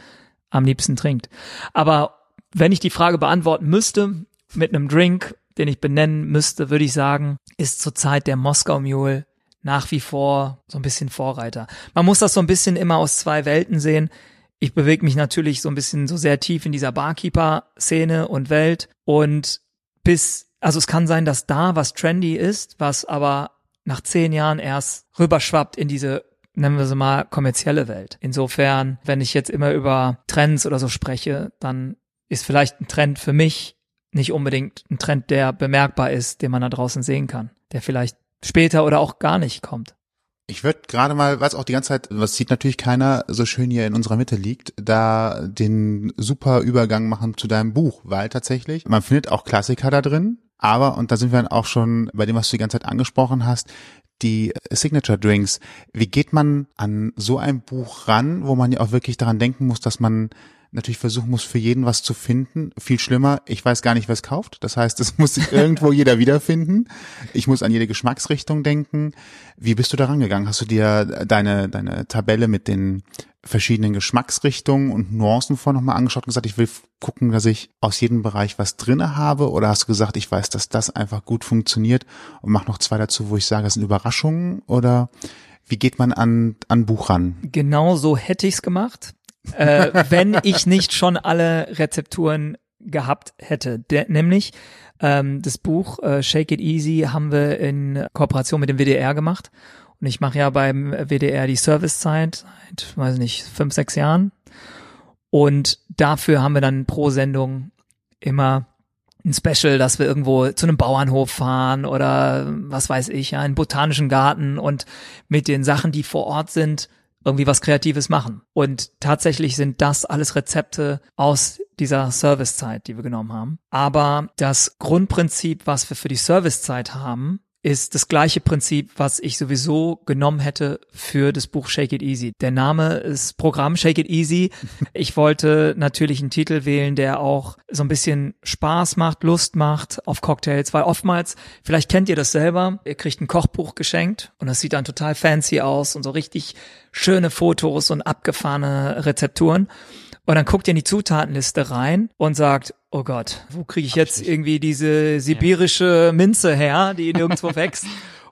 am liebsten trinkt. Aber wenn ich die Frage beantworten müsste mit einem Drink, den ich benennen müsste, würde ich sagen, ist zurzeit der Moskau Mule nach wie vor so ein bisschen Vorreiter. Man muss das so ein bisschen immer aus zwei Welten sehen. Ich bewege mich natürlich so ein bisschen so sehr tief in dieser Barkeeper-Szene und Welt und bis, also es kann sein, dass da was trendy ist, was aber nach zehn Jahren erst rüberschwappt in diese nennen wir sie mal kommerzielle Welt. Insofern, wenn ich jetzt immer über Trends oder so spreche, dann ist vielleicht ein Trend für mich nicht unbedingt ein Trend, der bemerkbar ist, den man da draußen sehen kann, der vielleicht später oder auch gar nicht kommt. Ich würde gerade mal, was auch die ganze Zeit, was sieht natürlich keiner, so schön hier in unserer Mitte liegt, da den super Übergang machen zu deinem Buch, weil tatsächlich, man findet auch Klassiker da drin, aber, und da sind wir dann auch schon bei dem, was du die ganze Zeit angesprochen hast, die Signature Drinks. Wie geht man an so ein Buch ran, wo man ja auch wirklich daran denken muss, dass man natürlich versuchen muss, für jeden was zu finden. Viel schlimmer, ich weiß gar nicht, es kauft. Das heißt, es muss sich irgendwo jeder wiederfinden. Ich muss an jede Geschmacksrichtung denken. Wie bist du da rangegangen? Hast du dir deine, deine Tabelle mit den verschiedenen Geschmacksrichtungen und Nuancen vor nochmal angeschaut und gesagt, ich will gucken, dass ich aus jedem Bereich was drinne habe? Oder hast du gesagt, ich weiß, dass das einfach gut funktioniert und mach noch zwei dazu, wo ich sage, das sind Überraschungen? Oder wie geht man an, an Buch ran? Genau so hätte ich's gemacht äh, wenn ich nicht schon alle Rezepturen gehabt hätte. Der, nämlich ähm, das Buch äh, Shake It Easy haben wir in Kooperation mit dem WDR gemacht. Und ich mache ja beim WDR die Servicezeit seit, weiß nicht, fünf, sechs Jahren. Und dafür haben wir dann pro Sendung immer ein Special, dass wir irgendwo zu einem Bauernhof fahren oder was weiß ich, ja, einen botanischen Garten und mit den Sachen, die vor Ort sind, irgendwie was Kreatives machen. Und tatsächlich sind das alles Rezepte aus dieser Servicezeit, die wir genommen haben. Aber das Grundprinzip, was wir für die Servicezeit haben, ist das gleiche Prinzip, was ich sowieso genommen hätte für das Buch Shake It Easy. Der Name ist Programm Shake It Easy. Ich wollte natürlich einen Titel wählen, der auch so ein bisschen Spaß macht, Lust macht auf Cocktails, weil oftmals, vielleicht kennt ihr das selber, ihr kriegt ein Kochbuch geschenkt und das sieht dann total fancy aus und so richtig schöne Fotos und abgefahrene Rezepturen. Und dann guckt ihr in die Zutatenliste rein und sagt, oh Gott, wo kriege ich jetzt irgendwie diese sibirische Minze her, die nirgendwo wächst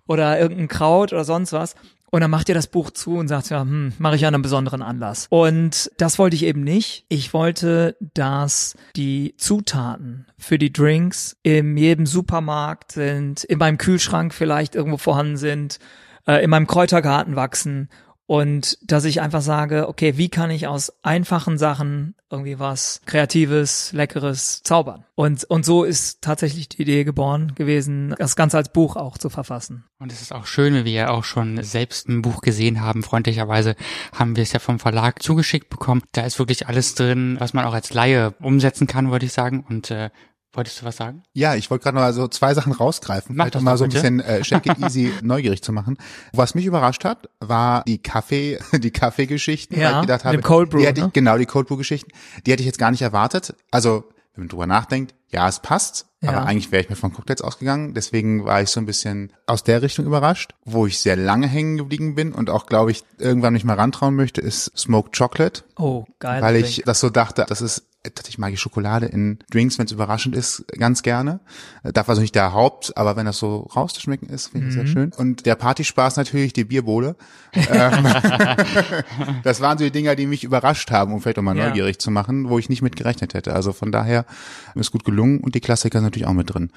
oder irgendein Kraut oder sonst was. Und dann macht ihr das Buch zu und sagt, ja, hm, mache ich an einem besonderen Anlass. Und das wollte ich eben nicht. Ich wollte, dass die Zutaten für die Drinks in jedem Supermarkt sind, in meinem Kühlschrank vielleicht irgendwo vorhanden sind, äh, in meinem Kräutergarten wachsen Und dass ich einfach sage, okay, wie kann ich aus einfachen Sachen irgendwie was Kreatives, Leckeres zaubern? Und, und so ist tatsächlich die Idee geboren gewesen, das Ganze als Buch auch zu verfassen. Und es ist auch schön, wie wir auch schon selbst ein Buch gesehen haben. Freundlicherweise haben wir es ja vom Verlag zugeschickt bekommen. Da ist wirklich alles drin, was man auch als Laie umsetzen kann, würde ich sagen. Und äh, Wolltest du was sagen? Ja, ich wollte gerade noch so zwei Sachen rausgreifen, Mach vielleicht das um mal so ein bisschen äh, Shake It Easy neugierig zu machen. Was mich überrascht hat, war die Kaffee, die Kaffeegeschichten. Ja, weil ich gedacht habe, Cold Brew, die hätte ich, ne? genau, die Cold Brew Geschichten, die hätte ich jetzt gar nicht erwartet. Also, wenn man drüber nachdenkt, ja, es passt, Ja. aber eigentlich wäre ich mir von Cocktails ausgegangen. Deswegen war ich so ein bisschen aus der Richtung überrascht. Wo ich sehr lange hängen geblieben bin und auch, glaube ich, irgendwann nicht mal rantrauen möchte, ist Smoked Chocolate Oh, geil. weil ich das so dachte, das ist tatsächlich mag ich Schokolade in Drinks, wenn es überraschend ist, ganz gerne. Äh, Darf also nicht der Haupt, aber wenn das so rauszuschmecken ist, finde ich Mhm. sehr schön. Und der Partyspaß natürlich, die Bierbowle. ähm, das waren so die Dinger, die mich überrascht haben, um vielleicht auch mal Ja. neugierig zu machen, wo ich nicht mit gerechnet hätte. Also von daher ist gut gelungen und die Klassiker sind natürlich auch mit drin.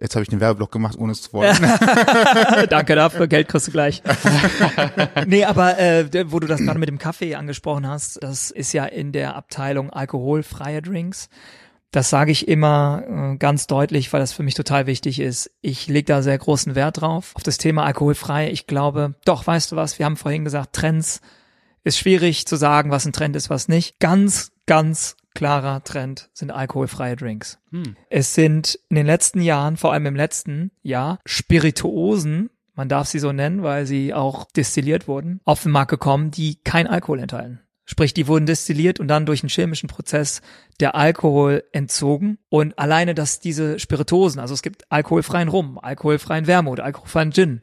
Jetzt habe ich den Werbeblock gemacht, ohne es zu wollen. Danke dafür, Geld kriegst du gleich. nee, aber äh, wo du das gerade mit dem Kaffee angesprochen hast, das ist ja in der Abteilung alkoholfreie Drinks. Das sage ich immer äh, ganz deutlich, weil das für mich total wichtig ist. Ich lege da sehr großen Wert drauf, auf das Thema alkoholfrei. Ich glaube, doch, weißt du was, wir haben vorhin gesagt, Trends ist schwierig zu sagen, was ein Trend ist, was nicht. Ganz, ganz klarer Trend sind alkoholfreie Drinks. Es sind in den letzten Jahren, vor allem im letzten Jahr, Spirituosen, man darf sie so nennen, weil sie auch destilliert wurden, auf den Markt gekommen, die kein Alkohol enthalten. Sprich, die wurden destilliert und dann durch einen chemischen Prozess der Alkohol entzogen. Und alleine, dass diese Spirituosen, also es gibt alkoholfreien Rum, alkoholfreien Wermut, alkoholfreien Gin,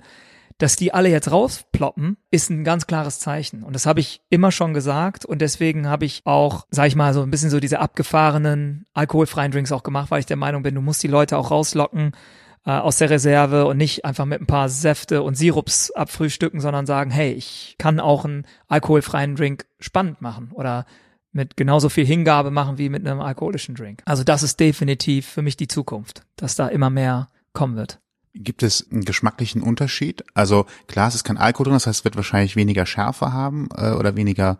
dass die alle jetzt rausploppen, ist ein ganz klares Zeichen. Und das habe ich immer schon gesagt. Und deswegen habe ich auch, sag ich mal, so ein bisschen so diese abgefahrenen alkoholfreien Drinks auch gemacht, weil ich der Meinung bin, du musst die Leute auch rauslocken äh, aus der Reserve und nicht einfach mit ein paar Säfte und Sirups abfrühstücken, sondern sagen, hey, ich kann auch einen alkoholfreien Drink spannend machen oder mit genauso viel Hingabe machen wie mit einem alkoholischen Drink. Also das ist definitiv für mich die Zukunft, dass da immer mehr kommen wird. Gibt es einen geschmacklichen Unterschied? Also klar, es ist kein Alkohol drin, das heißt, es wird wahrscheinlich weniger Schärfe haben äh, oder weniger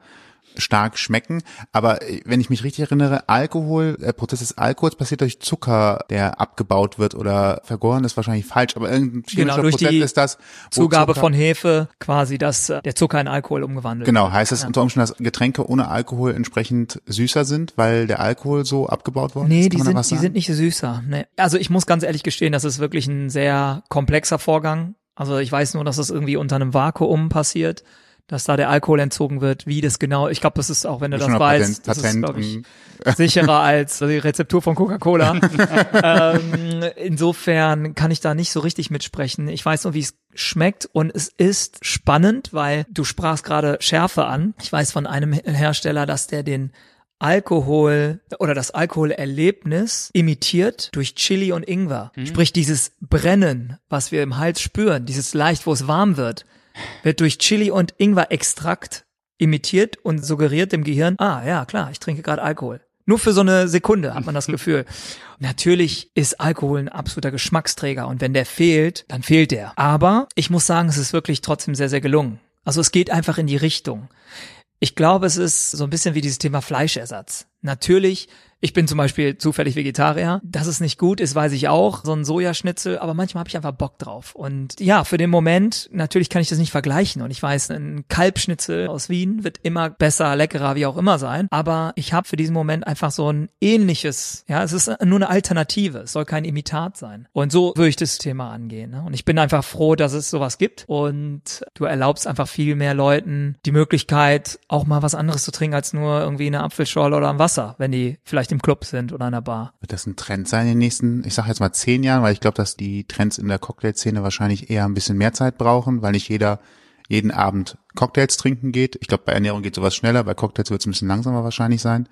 stark schmecken. Aber äh, wenn ich mich richtig erinnere, Alkohol, der Prozess des Alkohols passiert durch Zucker, der abgebaut wird oder vergoren ist wahrscheinlich falsch, aber irgendein chemischer Genau, durch Prozess die ist das. Zugabe Zucker- von Hefe quasi, dass äh, der Zucker in Alkohol umgewandelt Genau, wird. heißt es Ja. unter Umständen, dass Getränke ohne Alkohol entsprechend süßer sind, weil der Alkohol so abgebaut worden Nee, ist? die man da sind, die sagen? sind nicht süßer. Nee. Also ich muss ganz ehrlich gestehen, das ist wirklich ein sehr komplexer Vorgang. Also ich weiß nur, dass das irgendwie unter einem Vakuum passiert, dass da der Alkohol entzogen wird. Wie das genau, ich glaube, das ist auch, wenn du Das ist weißt, Patent- das ist, Patent glaube ich, sicherer als die Rezeptur von Coca-Cola. ähm, insofern kann ich da nicht so richtig mitsprechen. Ich weiß nur, wie es schmeckt und es ist spannend, weil du sprachst gerade Schärfe an. Ich weiß von einem Hersteller, dass der den Alkohol oder das Alkoholerlebnis imitiert durch Chili und Ingwer. Sprich, dieses Brennen, was wir im Hals spüren, dieses leicht, wo es warm wird, wird durch Chili und Ingwer-Extrakt imitiert und suggeriert dem Gehirn, ah ja, klar, ich trinke gerade Alkohol. Nur für so eine Sekunde hat man das Gefühl. Natürlich ist Alkohol ein absoluter Geschmacksträger und wenn der fehlt, dann fehlt der. Aber ich muss sagen, es ist wirklich trotzdem sehr, sehr gelungen. Also es geht einfach in die Richtung. Ich glaube, es ist so ein bisschen wie dieses Thema Fleischersatz. Natürlich, ich bin zum Beispiel zufällig Vegetarier. Dass es nicht gut ist, weiß ich auch. So ein Sojaschnitzel, aber manchmal habe ich einfach Bock drauf. Und ja, für den Moment, natürlich kann ich das nicht vergleichen. Und ich weiß, ein Kalbschnitzel aus Wien wird immer besser, leckerer, wie auch immer sein. Aber ich habe für diesen Moment einfach so ein ähnliches, ja, es ist nur eine Alternative. Es soll kein Imitat sein. Und so würde ich das Thema angehen. Ne? Und ich bin einfach froh, dass es sowas gibt. Und du erlaubst einfach viel mehr Leuten die Möglichkeit, auch mal was anderes zu trinken als nur irgendwie eine Apfelschorle oder ein Wasser, wenn die vielleicht im Club sind oder in einer Bar. Wird das ein Trend sein in den nächsten, ich sage jetzt mal zehn Jahren, weil ich glaube, dass die Trends in der Cocktailszene wahrscheinlich eher ein bisschen mehr Zeit brauchen, weil nicht jeder jeden Abend Cocktails trinken geht. Ich glaube, bei Ernährung geht sowas schneller, bei Cocktails wird es ein bisschen langsamer wahrscheinlich sein.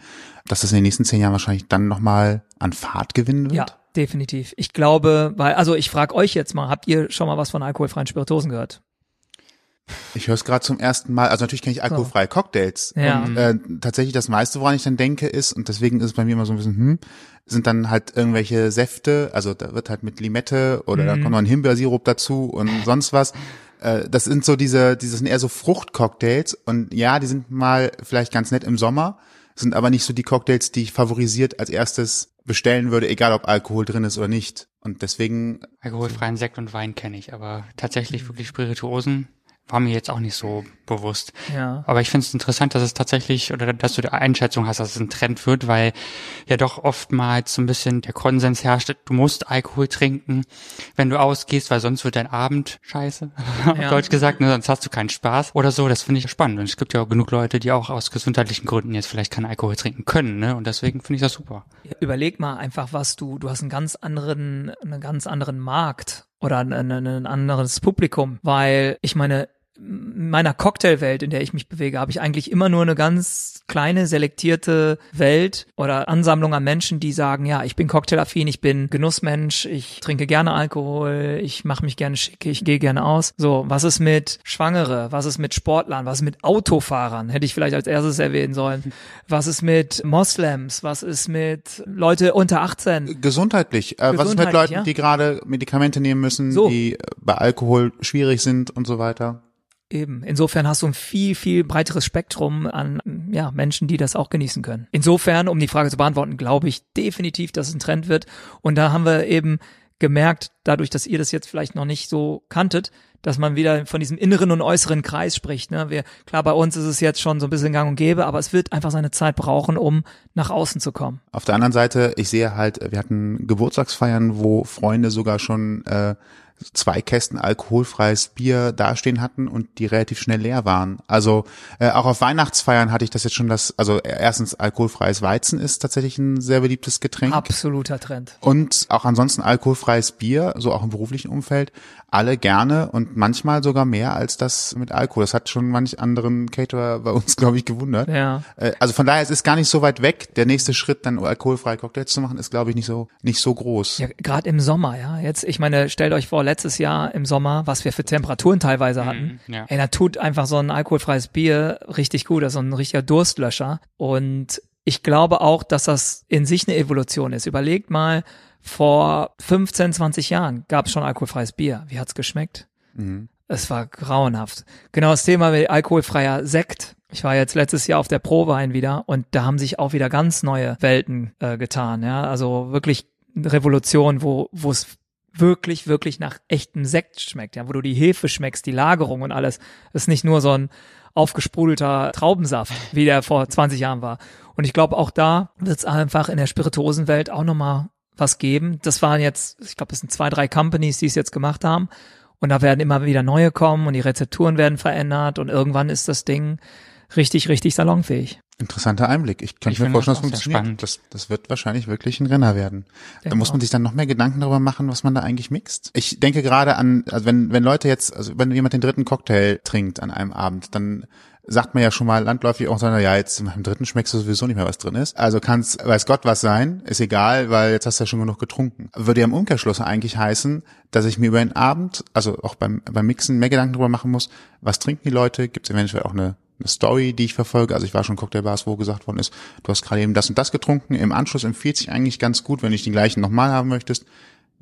Dass das in den nächsten zehn Jahren wahrscheinlich dann nochmal an Fahrt gewinnen wird. Ja, definitiv. Ich glaube, weil, also ich frage euch jetzt mal, habt ihr schon mal was von alkoholfreien Spirituosen gehört? Ich höre es gerade zum ersten Mal. Also natürlich kenne ich alkoholfreie Cocktails. Ja. Und äh, tatsächlich das meiste, woran ich dann denke, ist, und deswegen ist es bei mir immer so ein bisschen, hm, sind dann halt irgendwelche Säfte, also da wird halt mit Limette oder Mhm. da kommt noch ein Himbeersirup dazu und sonst was. Äh, das sind so diese, diese sind eher so Fruchtcocktails und ja, die sind mal vielleicht ganz nett im Sommer, sind aber nicht so die Cocktails, die ich favorisiert als erstes bestellen würde, egal ob Alkohol drin ist oder nicht. Und deswegen. Alkoholfreien Sekt und Wein kenne ich, aber tatsächlich wirklich Spirituosen war mir jetzt auch nicht so bewusst. Ja. Aber ich finde es interessant, dass es tatsächlich oder dass du die Einschätzung hast, dass es ein Trend wird, weil ja doch oftmals so ein bisschen der Konsens herrscht, du musst Alkohol trinken, wenn du ausgehst, weil sonst wird dein Abend scheiße, Ja. Deutsch gesagt, ne, sonst hast du keinen Spaß oder so. Das finde ich spannend. Und es gibt ja auch genug Leute, die auch aus gesundheitlichen Gründen jetzt vielleicht keinen Alkohol trinken können, ne? Und deswegen finde ich das super. Überleg mal einfach, was du, du hast einen ganz anderen, einen ganz anderen Markt oder ein, ein, ein anderes Publikum, weil ich meine, in meiner Cocktailwelt, in der ich mich bewege, habe ich eigentlich immer nur eine ganz kleine, selektierte Welt oder Ansammlung an Menschen, die sagen, ja, ich bin cocktailaffin, ich bin Genussmensch, ich trinke gerne Alkohol, ich mache mich gerne schick, ich gehe gerne aus. So, was ist mit Schwangere? Was ist mit Sportlern? Was ist mit Autofahrern? Hätte ich vielleicht als erstes erwähnen sollen. Was ist mit Moslems? Was ist mit Leute unter 18? Gesundheitlich. Äh, was ist mit Gesundheitlich, Leuten, ja. die gerade Medikamente nehmen müssen, So. die bei Alkohol schwierig sind und so weiter? Eben. Insofern hast du ein viel, viel breiteres Spektrum an ja, Menschen, die das auch genießen können. Insofern, um die Frage zu beantworten, glaube ich definitiv, dass es ein Trend wird. Und da haben wir eben gemerkt, dadurch, dass ihr das jetzt vielleicht noch nicht so kanntet, dass man wieder von diesem inneren und äußeren Kreis spricht. Ne? Wir, klar, bei uns ist es jetzt schon so ein bisschen gang und gäbe, aber es wird einfach seine Zeit brauchen, um nach außen zu kommen. Auf der anderen Seite, ich sehe halt, wir hatten Geburtstagsfeiern, wo Freunde sogar schon äh, zwei Kästen alkoholfreies Bier dastehen hatten und die relativ schnell leer waren. Also äh, auch auf Weihnachtsfeiern hatte ich das jetzt schon, dass also erstens alkoholfreies Weizen ist tatsächlich ein sehr beliebtes Getränk. Absoluter Trend. Und auch ansonsten alkoholfreies Bier, so auch im beruflichen Umfeld, alle gerne und manchmal sogar mehr als das mit Alkohol. Das hat schon manch anderen Caterer bei uns, glaube ich, gewundert. Ja. Äh, Also von daher, es ist gar nicht so weit weg. Der nächste Schritt, dann alkoholfreie Cocktails zu machen, ist, glaube ich, nicht so nicht so groß. Ja, gerade im Sommer, ja. Jetzt, ich meine, stellt euch vor, letztes Jahr im Sommer, was wir für Temperaturen teilweise hatten. Mhm, ja. Ey, da tut einfach so ein alkoholfreies Bier richtig gut, das ist so ein richtiger Durstlöscher. Und ich glaube auch, dass das in sich eine Evolution ist. Überlegt mal, vor 15, 20 Jahren gab es schon alkoholfreies Bier. Wie hat's geschmeckt? Mhm. Es war grauenhaft. Genau das Thema mit alkoholfreier Sekt. Ich war jetzt letztes Jahr auf der Prowein wieder und da haben sich auch wieder ganz neue Welten äh, getan. Ja, also wirklich eine Revolution, wo wo es wirklich wirklich nach echtem Sekt schmeckt. Ja, wo du die Hefe schmeckst, die Lagerung und alles. Das ist nicht nur so ein aufgesprudelter Traubensaft, wie der vor 20 Jahren war. Und ich glaube, auch da wird es einfach in der Spirituosenwelt auch nochmal was geben. Das waren jetzt, ich glaube, das sind zwei, drei Companies, die es jetzt gemacht haben. Und da werden immer wieder neue kommen und die Rezepturen werden verändert und irgendwann ist das Ding richtig, richtig salonfähig. Interessanter Einblick. Ich könnte Ich mir vorstellen, das das funktioniert. spannend. Das, das wird wahrscheinlich wirklich ein Renner werden. Da Denke muss man auch. sich dann noch mehr Gedanken darüber machen, was man da eigentlich mixt. Ich denke gerade an, also wenn, wenn Leute jetzt, also wenn jemand den dritten Cocktail trinkt an einem Abend, dann sagt man ja schon mal landläufig auch so, na ja, jetzt dem dritten schmeckst du sowieso nicht mehr, was drin ist. Also kann's, weiß Gott was sein, ist egal, weil jetzt hast du ja schon genug getrunken. Würde ja im Umkehrschluss eigentlich heißen, dass ich mir über den Abend, also auch beim, beim Mixen mehr Gedanken darüber machen muss, was trinken die Leute, gibt es eventuell auch eine eine Story, die ich verfolge. Also ich war schon in Cocktailbars, wo gesagt worden ist, du hast gerade eben das und das getrunken. Im Anschluss empfiehlt sich eigentlich ganz gut, wenn du nicht die gleichen nochmal haben möchtest,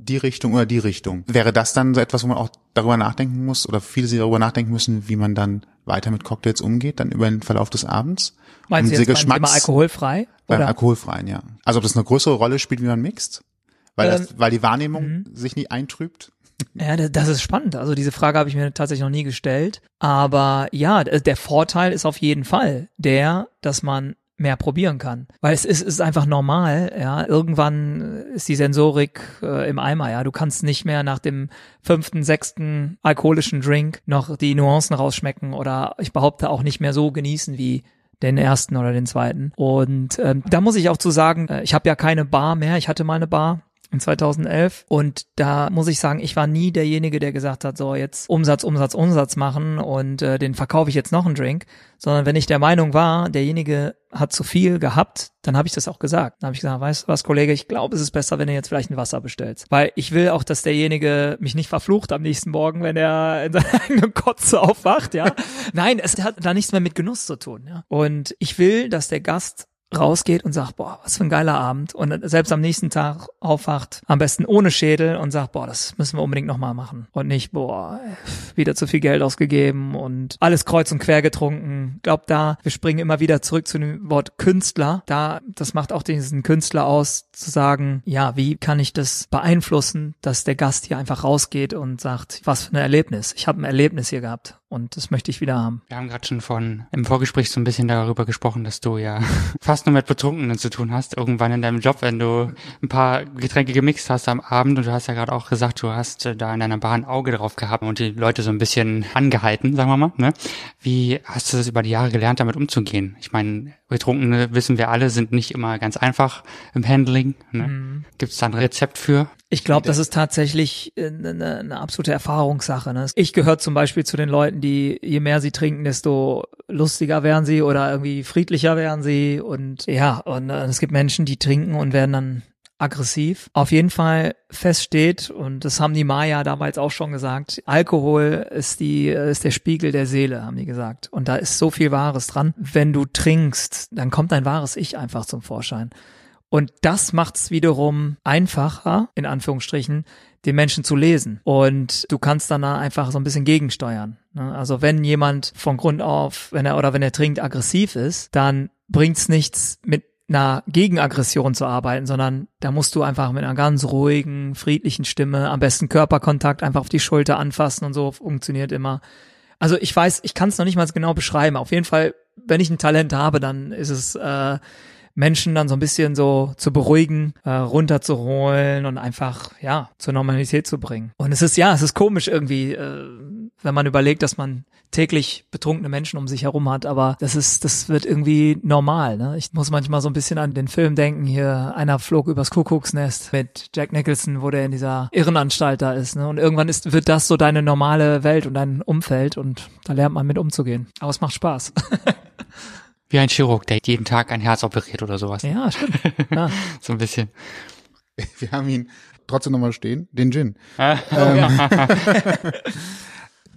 die Richtung oder die Richtung. Wäre das dann so etwas, wo man auch darüber nachdenken muss oder viele sie darüber nachdenken müssen, wie man dann weiter mit Cocktails umgeht, dann über den Verlauf des Abends? Meinst Um du jetzt beim Thema alkoholfrei? Beim Oder? alkoholfreien, ja. Also ob das eine größere Rolle spielt, wie man mixt? Weil, Ähm, das, weil die Wahrnehmung sich nie eintrübt? Ja, das- ist spannend. Also diese Frage habe ich mir tatsächlich noch nie gestellt. Aber ja, der Vorteil ist auf jeden Fall der, dass man mehr probieren kann. Weil es ist, ist einfach normal, ja. Irgendwann ist die Sensorik äh, im Eimer, ja. Du kannst nicht mehr nach dem fünften, sechsten alkoholischen Drink noch die Nuancen rausschmecken oder ich behaupte auch nicht mehr so genießen wie den ersten oder den zweiten. Und ähm, da muss ich auch zu sagen, äh, ich habe ja keine Bar mehr. Ich hatte mal eine Bar in 2011 und da muss ich sagen, ich war nie derjenige, der gesagt hat, so jetzt Umsatz, Umsatz, Umsatz machen und äh, den verkaufe ich jetzt noch einen Drink, sondern wenn ich der Meinung war, derjenige hat zu viel gehabt, dann habe ich das auch gesagt. Dann habe ich gesagt, weißt du was, Kollege, ich glaube, es ist besser, wenn du jetzt vielleicht ein Wasser bestellst, weil ich will auch, dass derjenige mich nicht verflucht am nächsten Morgen, wenn er in seiner eigenen Kotze aufwacht, ja. Nein, es hat da nichts mehr mit Genuss zu tun, ja. Und ich will, dass der Gast rausgeht und sagt, boah, was für ein geiler Abend und selbst am nächsten Tag aufwacht, am besten ohne Schädel und sagt, boah, das müssen wir unbedingt nochmal machen und nicht, boah, wieder zu viel Geld ausgegeben und alles kreuz und quer getrunken. Glaub da, wir springen immer wieder zurück zu dem Wort Künstler. Da, das macht auch diesen Künstler aus, zu sagen, ja, wie kann ich das beeinflussen, dass der Gast hier einfach rausgeht und sagt, was für ein Erlebnis. Ich habe ein Erlebnis hier gehabt und das möchte ich wieder haben. Wir haben gerade schon von im Vorgespräch so ein bisschen darüber gesprochen, dass du ja fast nur mit Betrunkenen zu tun hast, irgendwann in deinem Job, wenn du ein paar Getränke gemixt hast am Abend und du hast ja gerade auch gesagt, du hast äh, da in deiner Bar ein Auge drauf gehabt und die Leute so ein bisschen angehalten, sagen wir mal. Ne? Wie hast du das über die Jahre gelernt, damit umzugehen? Ich meine, Betrunkene, wissen wir alle, sind nicht immer ganz einfach im Handling. Ne? Mhm. Gibt es da ein Rezept für? Ich glaube, das ist tatsächlich eine, äh, eine absolute Erfahrungssache. Ne? Ich gehöre zum Beispiel zu den Leuten, die je mehr sie trinken, desto lustiger werden sie oder irgendwie friedlicher werden sie. Und ja, und äh, es gibt Menschen, die trinken und werden dann aggressiv. Auf jeden Fall feststeht, und das haben die Maya damals auch schon gesagt, Alkohol ist die, ist der Spiegel der Seele, haben die gesagt. Und da ist so viel Wahres dran. Wenn du trinkst, dann kommt dein wahres Ich einfach zum Vorschein. Und das macht es wiederum einfacher, in Anführungsstrichen, den Menschen zu lesen. Und du kannst dann einfach so ein bisschen gegensteuern. Ne? Also wenn jemand von Grund auf, wenn er oder wenn er trinkt, aggressiv ist, dann bringt's nichts mit einer Gegenaggression zu arbeiten, sondern da musst du einfach mit einer ganz ruhigen, friedlichen Stimme, am besten Körperkontakt, einfach auf die Schulter anfassen und so funktioniert immer. Also ich weiß, ich kann es noch nicht mal genau beschreiben. Auf jeden Fall, wenn ich ein Talent habe, dann ist es äh, Menschen dann so ein bisschen so zu beruhigen, äh, runterzuholen und einfach, ja, zur Normalität zu bringen. Und es ist, ja, es ist komisch irgendwie, äh, wenn man überlegt, dass man täglich betrunkene Menschen um sich herum hat, aber das ist, das wird irgendwie normal. Ne? Ich muss manchmal so ein bisschen an den Film denken, hier einer flog übers Kuckucksnest mit Jack Nicholson, wo der in dieser Irrenanstalt da ist. Ne? Und irgendwann ist, wird das so deine normale Welt und dein Umfeld und da lernt man mit umzugehen. Aber es macht Spaß. Wie ein Chirurg, der jeden Tag ein Herz operiert oder sowas. Ja, stimmt. Ja. so ein bisschen. Wir haben ihn trotzdem nochmal stehen, den Gin. Ah. ähm,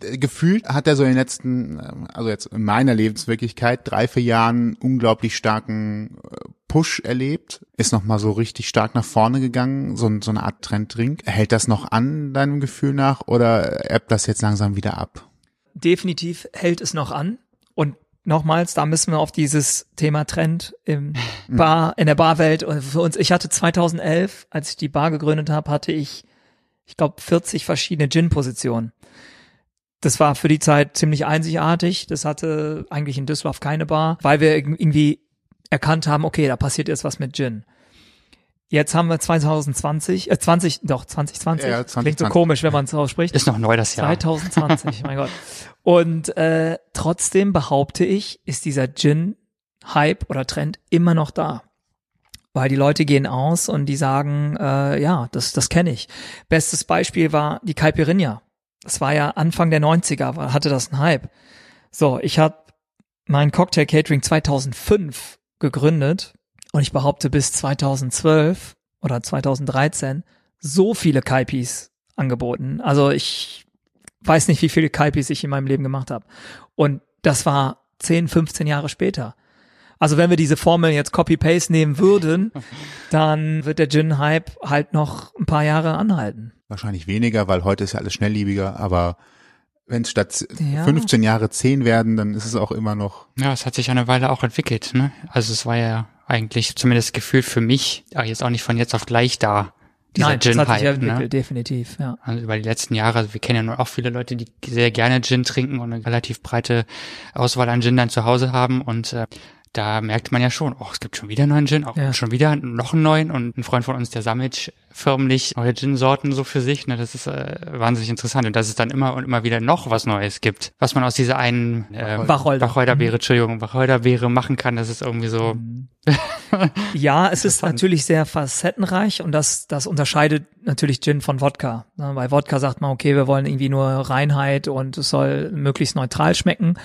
gefühlt hat er so in den letzten, also jetzt in meiner Lebenswirklichkeit, drei, vier Jahren unglaublich starken äh, Push erlebt, ist nochmal so richtig stark nach vorne gegangen, so, so eine Art Trenddrink. Hält das noch an, deinem Gefühl nach, oder ebbt das jetzt langsam wieder ab? Definitiv hält es noch an. Und nochmals, da müssen wir auf dieses Thema Trend im mhm. Bar, in der Barwelt und für uns, ich hatte 2011, als ich die Bar gegründet habe, hatte ich, ich glaube, 40 verschiedene Gin-Positionen. Das war für die Zeit ziemlich einzigartig. Das hatte eigentlich in Düsseldorf keine Bar, weil wir irgendwie erkannt haben, okay, da passiert jetzt was mit Gin. Jetzt haben wir 2020, äh 20, doch 2020. Ja, 2020. Klingt so komisch, wenn man es ausspricht. Ist noch neu das Jahr. 2020, mein Gott. Und äh, trotzdem behaupte ich, ist dieser Gin-Hype oder Trend immer noch da. Weil die Leute gehen aus und die sagen, äh, ja, das, das kenne ich. Bestes Beispiel war die Caipirinha. Das war ja Anfang der 90er, hatte das einen Hype. So, ich habe mein Cocktail Catering 2005 gegründet und ich behaupte bis 2012 oder 2013 so viele Kaipis angeboten. Also ich weiß nicht, wie viele Kaipis ich in meinem Leben gemacht habe. Und das war 10, 15 Jahre später. Also wenn wir diese Formel jetzt Copy-Paste nehmen würden, dann wird der Gin-Hype halt noch ein paar Jahre anhalten. Wahrscheinlich weniger, weil heute ist ja alles schnelllebiger, aber wenn es statt ja. 15 Jahre 10 werden, dann ist es auch immer noch. Ja, es hat sich eine Weile auch entwickelt, ne? Also es war ja eigentlich zumindest gefühlt für mich, aber jetzt auch nicht von jetzt auf gleich da. Dieser Nein, Gin das hat sich entwickelt, ne? definitiv, ja. Also über die letzten Jahre, also wir kennen ja nur auch viele Leute, die sehr gerne Gin trinken und eine relativ breite Auswahl an Gin dann zu Hause haben und äh, da merkt man ja schon, oh, es gibt schon wieder einen neuen Gin, auch ja. schon wieder noch einen neuen und ein Freund von uns, der sammelt förmlich neue Gin-Sorten so für sich. Ne? Das ist äh, wahnsinnig interessant und dass es dann immer und immer wieder noch was Neues gibt, was man aus dieser einen äh, Wacholder. Wacholderbeere, mhm. Entschuldigung, Wacholderbeere machen kann. Das ist irgendwie so. Mhm. ja, es ist natürlich sehr facettenreich und das, das unterscheidet natürlich Gin von Wodka. Ne? Bei Wodka sagt man, okay, wir wollen irgendwie nur Reinheit und es soll möglichst neutral schmecken.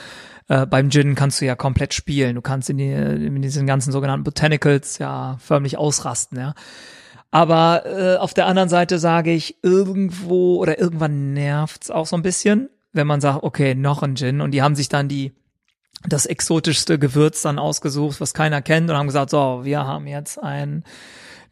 Äh, beim Gin kannst du ja komplett spielen. Du kannst in, die, in diesen ganzen sogenannten Botanicals ja förmlich ausrasten, ja. Aber äh, auf der anderen Seite sage ich, irgendwo oder irgendwann nervt's auch so ein bisschen, wenn man sagt, okay, noch ein Gin. Und die haben sich dann die das exotischste Gewürz dann ausgesucht, was keiner kennt und haben gesagt, so, wir haben jetzt ein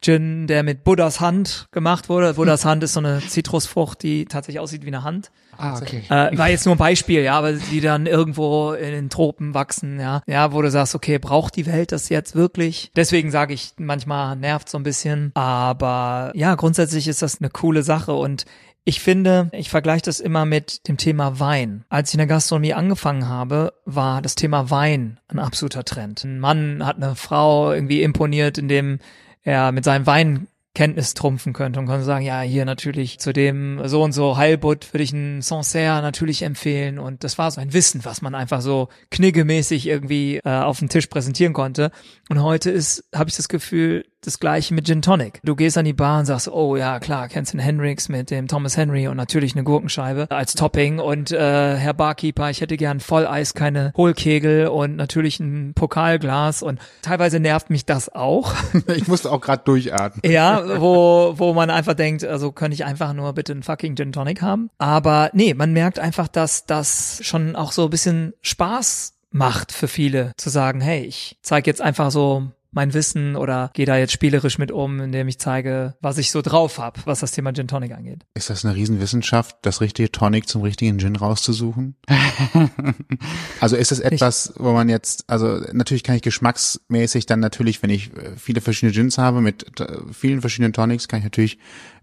Gin, der mit Buddhas Hand gemacht wurde. Buddhas Hand ist so eine Zitrusfrucht, die tatsächlich aussieht wie eine Hand. Ah, okay. Äh, war jetzt nur ein Beispiel, ja, aber die dann irgendwo in den Tropen wachsen, ja. Ja, wo du sagst, okay, braucht die Welt das jetzt wirklich? Deswegen sage ich, manchmal nervt so ein bisschen. Aber ja, grundsätzlich ist das eine coole Sache und ich finde, ich vergleiche das immer mit dem Thema Wein. Als ich in der Gastronomie angefangen habe, war das Thema Wein ein absoluter Trend. Ein Mann hat eine Frau irgendwie imponiert, indem er mit seinem Wein Kenntnis trumpfen könnte und konnte sagen, ja, hier natürlich zu dem so und so Heilbutt würde ich einen Sancerre natürlich empfehlen. Und das war so ein Wissen, was man einfach so kniggemäßig irgendwie äh, auf dem Tisch präsentieren konnte. Und heute ist, habe ich das Gefühl, das gleiche mit Gin Tonic. Du gehst an die Bar und sagst, oh ja, klar, kennst den Hendrix mit dem Thomas Henry und natürlich eine Gurkenscheibe als Topping und äh, Herr Barkeeper, ich hätte gern Volleis, keine Hohlkegel und natürlich ein Pokalglas und teilweise nervt mich das auch. Ich musste auch gerade durchatmen. Ja, wo, wo man einfach denkt, also könnte ich einfach nur bitte einen fucking Gin Tonic haben. Aber nee, man merkt einfach, dass das schon auch so ein bisschen Spaß macht für viele zu sagen, hey, ich zeige jetzt einfach so mein Wissen oder gehe da jetzt spielerisch mit um, indem ich zeige, was ich so drauf habe, was das Thema Gin Tonic angeht. Ist das eine Riesenwissenschaft, das richtige Tonic zum richtigen Gin rauszusuchen? also ist es etwas, wo man jetzt, also natürlich kann ich geschmacksmäßig dann natürlich, wenn ich äh, viele verschiedene Gins habe mit äh, vielen verschiedenen Tonics, kann ich natürlich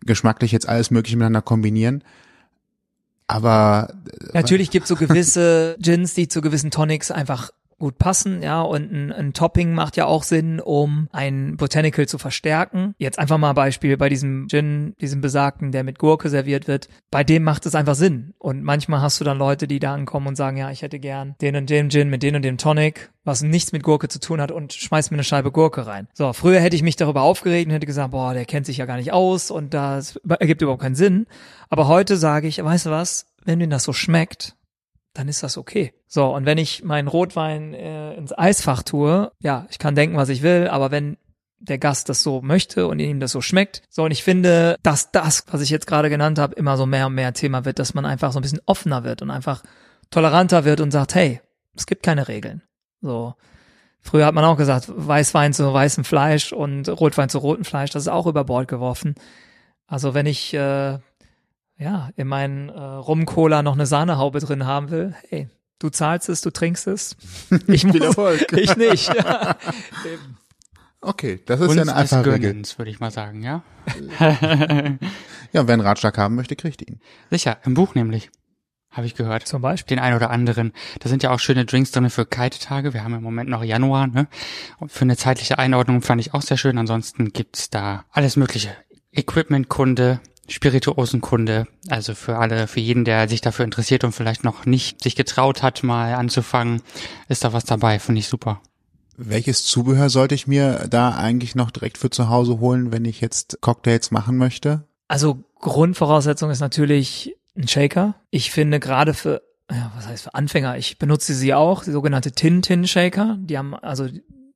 geschmacklich jetzt alles mögliche miteinander kombinieren. Aber äh, natürlich gibt es so gewisse Gins, die zu gewissen Tonics einfach gut passen, ja, und ein, ein Topping macht ja auch Sinn, um ein Botanical zu verstärken. Jetzt einfach mal Beispiel bei diesem Gin, diesem besagten, der mit Gurke serviert wird, bei dem macht es einfach Sinn. Und manchmal hast du dann Leute, die da ankommen und sagen, ja, ich hätte gern den und den Gin mit den und dem Tonic, was nichts mit Gurke zu tun hat und schmeiß mir eine Scheibe Gurke rein. So, früher hätte ich mich darüber aufgeregt und hätte gesagt, boah, der kennt sich ja gar nicht aus und das ergibt überhaupt keinen Sinn. Aber heute sage ich, weißt du was, wenn dir das so schmeckt, dann ist das okay. So, und wenn ich meinen Rotwein äh, ins Eisfach tue, ja, ich kann denken, was ich will, aber wenn der Gast das so möchte und ihm das so schmeckt. So, und ich finde, dass das, was ich jetzt gerade genannt habe, immer so mehr und mehr Thema wird, dass man einfach so ein bisschen offener wird und einfach toleranter wird und sagt, hey, es gibt keine Regeln. So. Früher hat man auch gesagt, Weißwein zu weißem Fleisch und Rotwein zu rotem Fleisch, das ist auch über Bord geworfen. Also wenn ich äh, ja, in meinen äh, Rum-Cola noch eine Sahnehaube drin haben will, hey, du zahlst es, du trinkst es. Ich muss, ich nicht. Ja. Okay, das ist Kunst ja eine einfache Regel. würde ich mal sagen, ja. ja, wer einen Ratschlag haben möchte, kriegt ihn. Sicher, im Buch nämlich. Habe ich gehört. Zum Beispiel. Den einen oder anderen. Da sind ja auch schöne Drinks drin für Kite-Tage. Wir haben im Moment noch Januar, ne? Und für eine zeitliche Einordnung fand ich auch sehr schön. Ansonsten gibt's da alles mögliche. Equipment-Kunde, Spirituosenkunde, also für alle, für jeden, der sich dafür interessiert und vielleicht noch nicht sich getraut hat, mal anzufangen, ist da was dabei, finde ich super. Welches Zubehör sollte ich mir da eigentlich noch direkt für zu Hause holen, wenn ich jetzt Cocktails machen möchte? Also Grundvoraussetzung ist natürlich ein Shaker. Ich finde gerade für ja, was heißt für Anfänger? Ich benutze sie auch, die sogenannte Tin-Tin-Shaker. Die haben also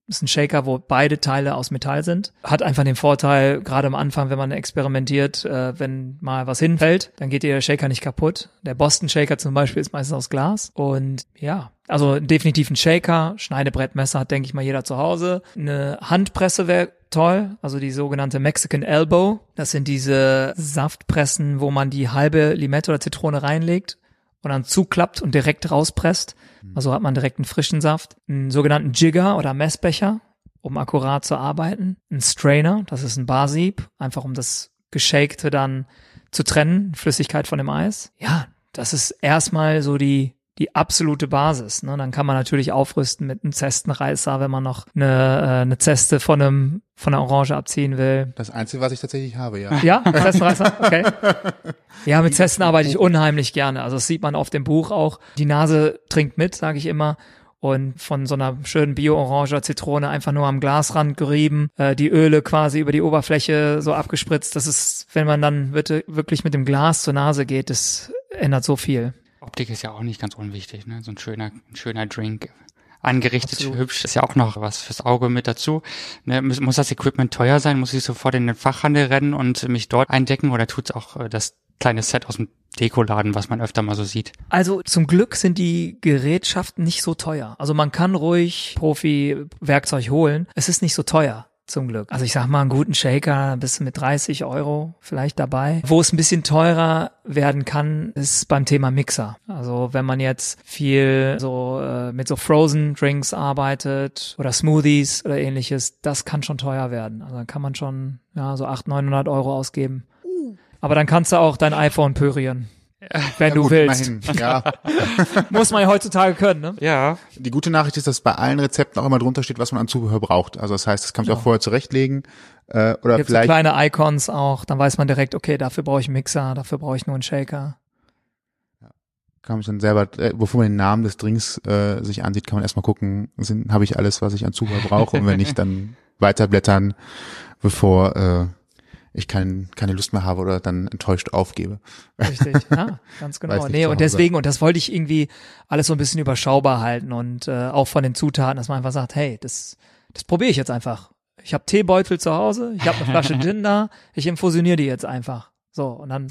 ist ein Shaker, wo beide Teile aus Metall sind. Hat einfach den Vorteil, gerade am Anfang, wenn man experimentiert, äh, wenn mal was hinfällt, dann geht der Shaker nicht kaputt. Der Boston Shaker zum Beispiel ist meistens aus Glas. Und ja, also definitiv ein Shaker, Schneidebrettmesser hat, denke ich mal, jeder zu Hause. Eine Handpresse wäre toll, also die sogenannte Mexican Elbow. Das sind diese Saftpressen, wo man die halbe Limette oder Zitrone reinlegt und dann zuklappt und direkt rauspresst. Also hat man direkt einen frischen Saft. Einen sogenannten Jigger oder Messbecher, um akkurat zu arbeiten. Ein Strainer, das ist ein Barsieb, einfach um das Geschakte dann zu trennen, Flüssigkeit von dem Eis. Ja, das ist erstmal so die die absolute Basis. Ne? Dann kann man natürlich aufrüsten mit einem Zestenreißer, wenn man noch eine, äh, eine Zeste von einem von der Orange abziehen will. Das Einzige, was ich tatsächlich habe, ja. Ja, Zestenreißer, okay. Ja, mit Zesten arbeite ich unheimlich gerne. Also das sieht man auf dem Buch auch. Die Nase trinkt mit, sage ich immer und von so einer schönen Bio-Oranger Zitrone einfach nur am Glasrand gerieben, äh, die Öle quasi über die Oberfläche so abgespritzt. Das ist, wenn man dann wirklich mit dem Glas zur Nase geht, das ändert so viel. Optik ist ja auch nicht ganz unwichtig, ne? So ein schöner, ein schöner Drink angerichtet, Absolut. hübsch, ist ja auch noch was fürs Auge mit dazu. Ne, muss, muss das Equipment teuer sein? Muss ich sofort in den Fachhandel rennen und mich dort eindecken oder tut's auch äh, das kleine Set aus dem Dekoladen, was man öfter mal so sieht? Also zum Glück sind die Gerätschaften nicht so teuer. Also man kann ruhig Profi-Werkzeug holen. Es ist nicht so teuer. Zum Glück. Also ich sag mal, einen guten Shaker bist du mit 30 Euro vielleicht dabei. Wo es ein bisschen teurer werden kann, ist beim Thema Mixer. Also wenn man jetzt viel so äh, mit so Frozen Drinks arbeitet oder Smoothies oder ähnliches, das kann schon teuer werden. Also dann kann man schon ja so 800, 900 Euro ausgeben. Aber dann kannst du auch dein iPhone pürieren. Wenn Ja, du gut, willst. immerhin. Ja, Muss man ja heutzutage können, ne? Ja, die gute Nachricht ist, dass bei allen Rezepten auch immer drunter steht, was man an Zubehör braucht. Also das heißt, das kann man sich auch vorher zurechtlegen. Äh, oder Gibt so vielleicht kleine Icons auch, dann weiß man direkt, okay, dafür brauche ich einen Mixer, dafür brauche ich nur einen Shaker. kann man sich dann selber, äh, bevor man den Namen des Drinks äh, sich ansieht, kann man erstmal gucken, sind, habe ich alles, was ich an Zubehör brauche und wenn nicht, dann weiterblättern, bevor äh, ich kein, keine Lust mehr habe oder dann enttäuscht aufgebe. Richtig, ja, ganz genau. Nicht Nee, und deswegen, und das wollte ich irgendwie alles so ein bisschen überschaubar halten und äh, auch von den Zutaten, dass man einfach sagt, hey, das, das probiere ich jetzt einfach. Ich habe Teebeutel zu Hause, ich habe eine Flasche Gin da, ich infusioniere die jetzt einfach. So, und dann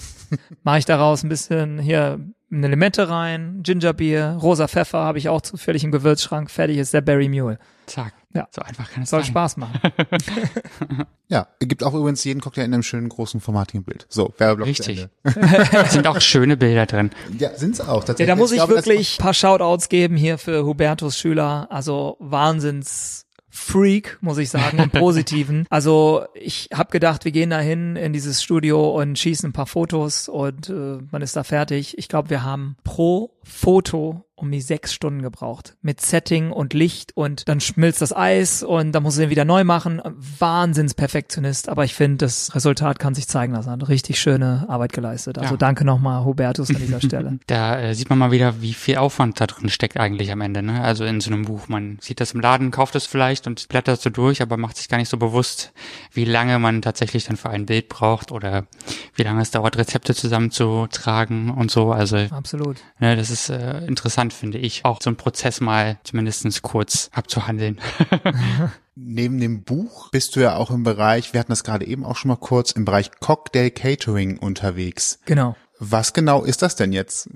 mache ich daraus ein bisschen hier eine Limette rein, Gingerbier, rosa Pfeffer habe ich auch zufällig im Gewürzschrank, fertig ist der Berry Mule. zack. Ja. So einfach kann es Soll sein. Spaß machen. Ja, gibt auch übrigens jeden Cocktail in einem schönen großen formatigen Bild. So, Werbeblock Richtig. Ende. Es sind auch schöne Bilder drin. Ja, sind's auch Ja, tatsächlich. da muss ich glaube, das- wirklich ein paar Shoutouts geben hier für Hubertus Schüler. Also Wahnsinns Freak, muss ich sagen, im Positiven. Also ich habe gedacht, wir gehen da hin in dieses Studio und schießen ein paar Fotos und äh, man ist da fertig. Ich glaube, wir haben pro Foto um die sechs Stunden gebraucht. Mit Setting und Licht und dann schmilzt das Eis und dann muss ich ihn wieder neu machen. Wahnsinns Perfektionist, aber ich finde, das Resultat kann sich zeigen lassen. Hat richtig schöne Arbeit geleistet. Also Ja. danke nochmal, Hubertus, an dieser Stelle. Da äh, sieht man mal wieder, wie viel Aufwand da drin steckt eigentlich am Ende. Ne? Also in so einem Buch. Man sieht das im Laden, kauft es vielleicht und blättert so durch, aber macht sich gar nicht so bewusst, wie lange man tatsächlich dann für ein Bild braucht oder wie lange es dauert, Rezepte zusammenzutragen und so. Also Absolut. ne, das ist äh, interessant, finde ich, auch so einen Prozess mal zumindestens kurz abzuhandeln. Neben dem Buch bist du ja auch im Bereich, wir hatten das gerade eben auch schon mal kurz, im Bereich Cocktail Catering unterwegs. Genau. Was genau ist das denn jetzt?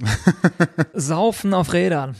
Saufen auf Rädern.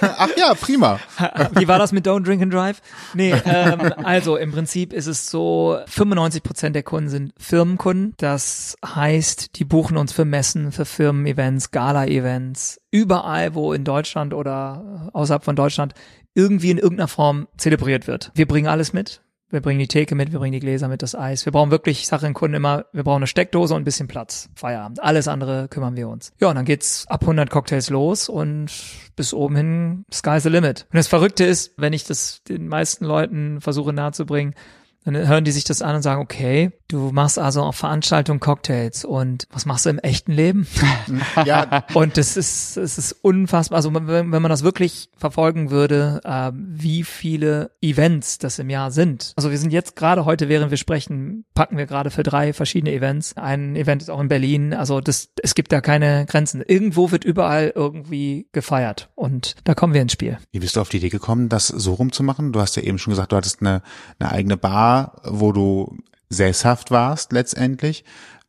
Ach ja, prima. Wie war das mit Don't Drink and Drive? Nee, ähm, also im Prinzip ist es so, 95 Prozent der Kunden sind Firmenkunden. Das heißt, die buchen uns für Messen, für Firmen-Events, Gala-Events, überall, wo in Deutschland oder außerhalb von Deutschland irgendwie in irgendeiner Form zelebriert wird. Wir bringen alles mit. Wir bringen die Theke mit, wir bringen die Gläser mit, das Eis. Wir brauchen wirklich, ich sage den Kunden immer, wir brauchen eine Steckdose und ein bisschen Platz. Feierabend. Alles andere kümmern wir uns. Ja, und dann geht's ab 100 Cocktails los und bis oben hin, sky's the limit. Und das Verrückte ist, wenn ich das den meisten Leuten versuche nahezubringen, dann hören die sich das an und sagen, okay, du machst also auf Veranstaltungen Cocktails und was machst du im echten Leben? Ja, Und das ist, es ist unfassbar. Also wenn, wenn man das wirklich verfolgen würde, äh, wie viele Events das im Jahr sind. Also wir sind jetzt gerade heute, während wir sprechen, packen wir gerade für drei verschiedene Events. Ein Event ist auch in Berlin. Also das, es gibt da keine Grenzen. Irgendwo wird überall irgendwie gefeiert. Und da kommen wir ins Spiel. Wie bist du auf die Idee gekommen, das so rumzumachen? Du hast ja eben schon gesagt, du hattest eine, eine eigene Bar, wo du sesshaft warst letztendlich.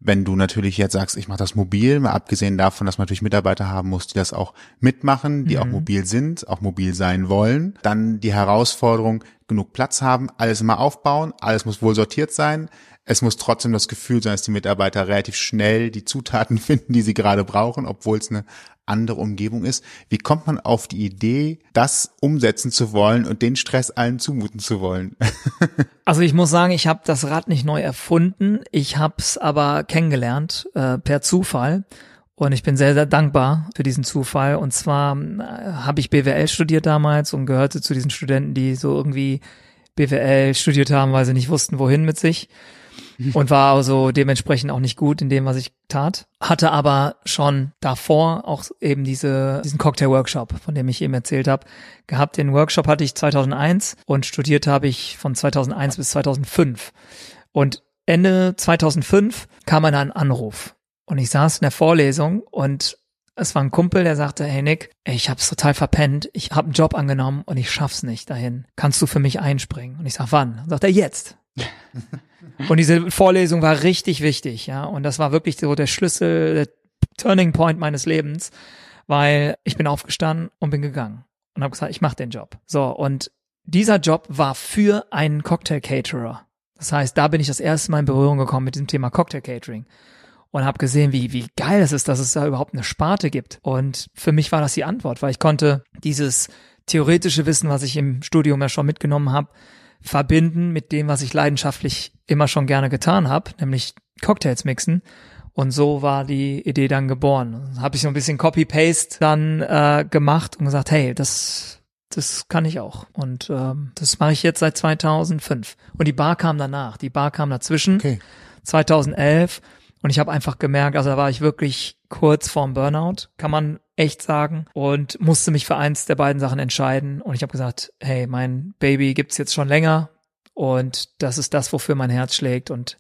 Wenn du natürlich jetzt sagst, ich mache das mobil, mal abgesehen davon, dass man natürlich Mitarbeiter haben muss, die das auch mitmachen, die auch mobil sind, auch mobil sein wollen, dann die Herausforderung, genug Platz haben, alles immer aufbauen, alles muss wohl sortiert sein. Es muss trotzdem das Gefühl sein, dass die Mitarbeiter relativ schnell die Zutaten finden, die sie gerade brauchen, obwohl es eine andere Umgebung ist. Wie kommt man auf die Idee, das umsetzen zu wollen und den Stress allen zumuten zu wollen? Also ich muss sagen, ich habe das Rad nicht neu erfunden. Ich habe es aber kennengelernt äh, per Zufall. Und ich bin sehr, sehr dankbar für diesen Zufall. Und zwar äh, habe ich BWL studiert damals und gehörte zu diesen Studenten, die so irgendwie BWL studiert haben, weil sie nicht wussten, wohin mit sich. Und war also dementsprechend auch nicht gut in dem, was ich tat. Hatte aber schon davor auch eben diese, diesen Cocktail-Workshop, von dem ich eben erzählt habe, gehabt. Den Workshop hatte ich 2001 und studiert habe ich von 2001 bis 2005. Und Ende 2005 kam dann ein Anruf. Und ich saß in der Vorlesung und es war ein Kumpel, der sagte, hey Nick, ich hab's total verpennt, ich habe einen Job angenommen und ich schaff's nicht dahin. Kannst du für mich einspringen? Und ich sag, wann? Und sagt er, jetzt. und diese Vorlesung war richtig wichtig, ja. Und das war wirklich so der Schlüssel, der Turning Point meines Lebens, weil ich bin aufgestanden und bin gegangen und habe gesagt, ich mache den Job. So, und dieser Job war für einen Cocktail Caterer. Das heißt, da bin ich das erste Mal in Berührung gekommen mit dem Thema Cocktail Catering und habe gesehen, wie, wie geil es ist, dass es da überhaupt eine Sparte gibt. Und für mich war das die Antwort, weil ich konnte dieses theoretische Wissen, was ich im Studium ja schon mitgenommen habe, verbinden mit dem, was ich leidenschaftlich immer schon gerne getan habe, nämlich Cocktails mixen. Und so war die Idee dann geboren. Habe ich so ein bisschen Copy-Paste dann äh, gemacht und gesagt, hey, das das kann ich auch. Und ähm, das mache ich jetzt seit 2005. Und die Bar kam danach. Die Bar kam dazwischen. Okay. 2011. Und ich habe einfach gemerkt, also da war ich wirklich kurz vorm Burnout, kann man echt sagen. Und musste mich für eins der beiden Sachen entscheiden. Und ich habe gesagt, hey, mein Baby gibt's jetzt schon länger. Und das ist das, wofür mein Herz schlägt. Und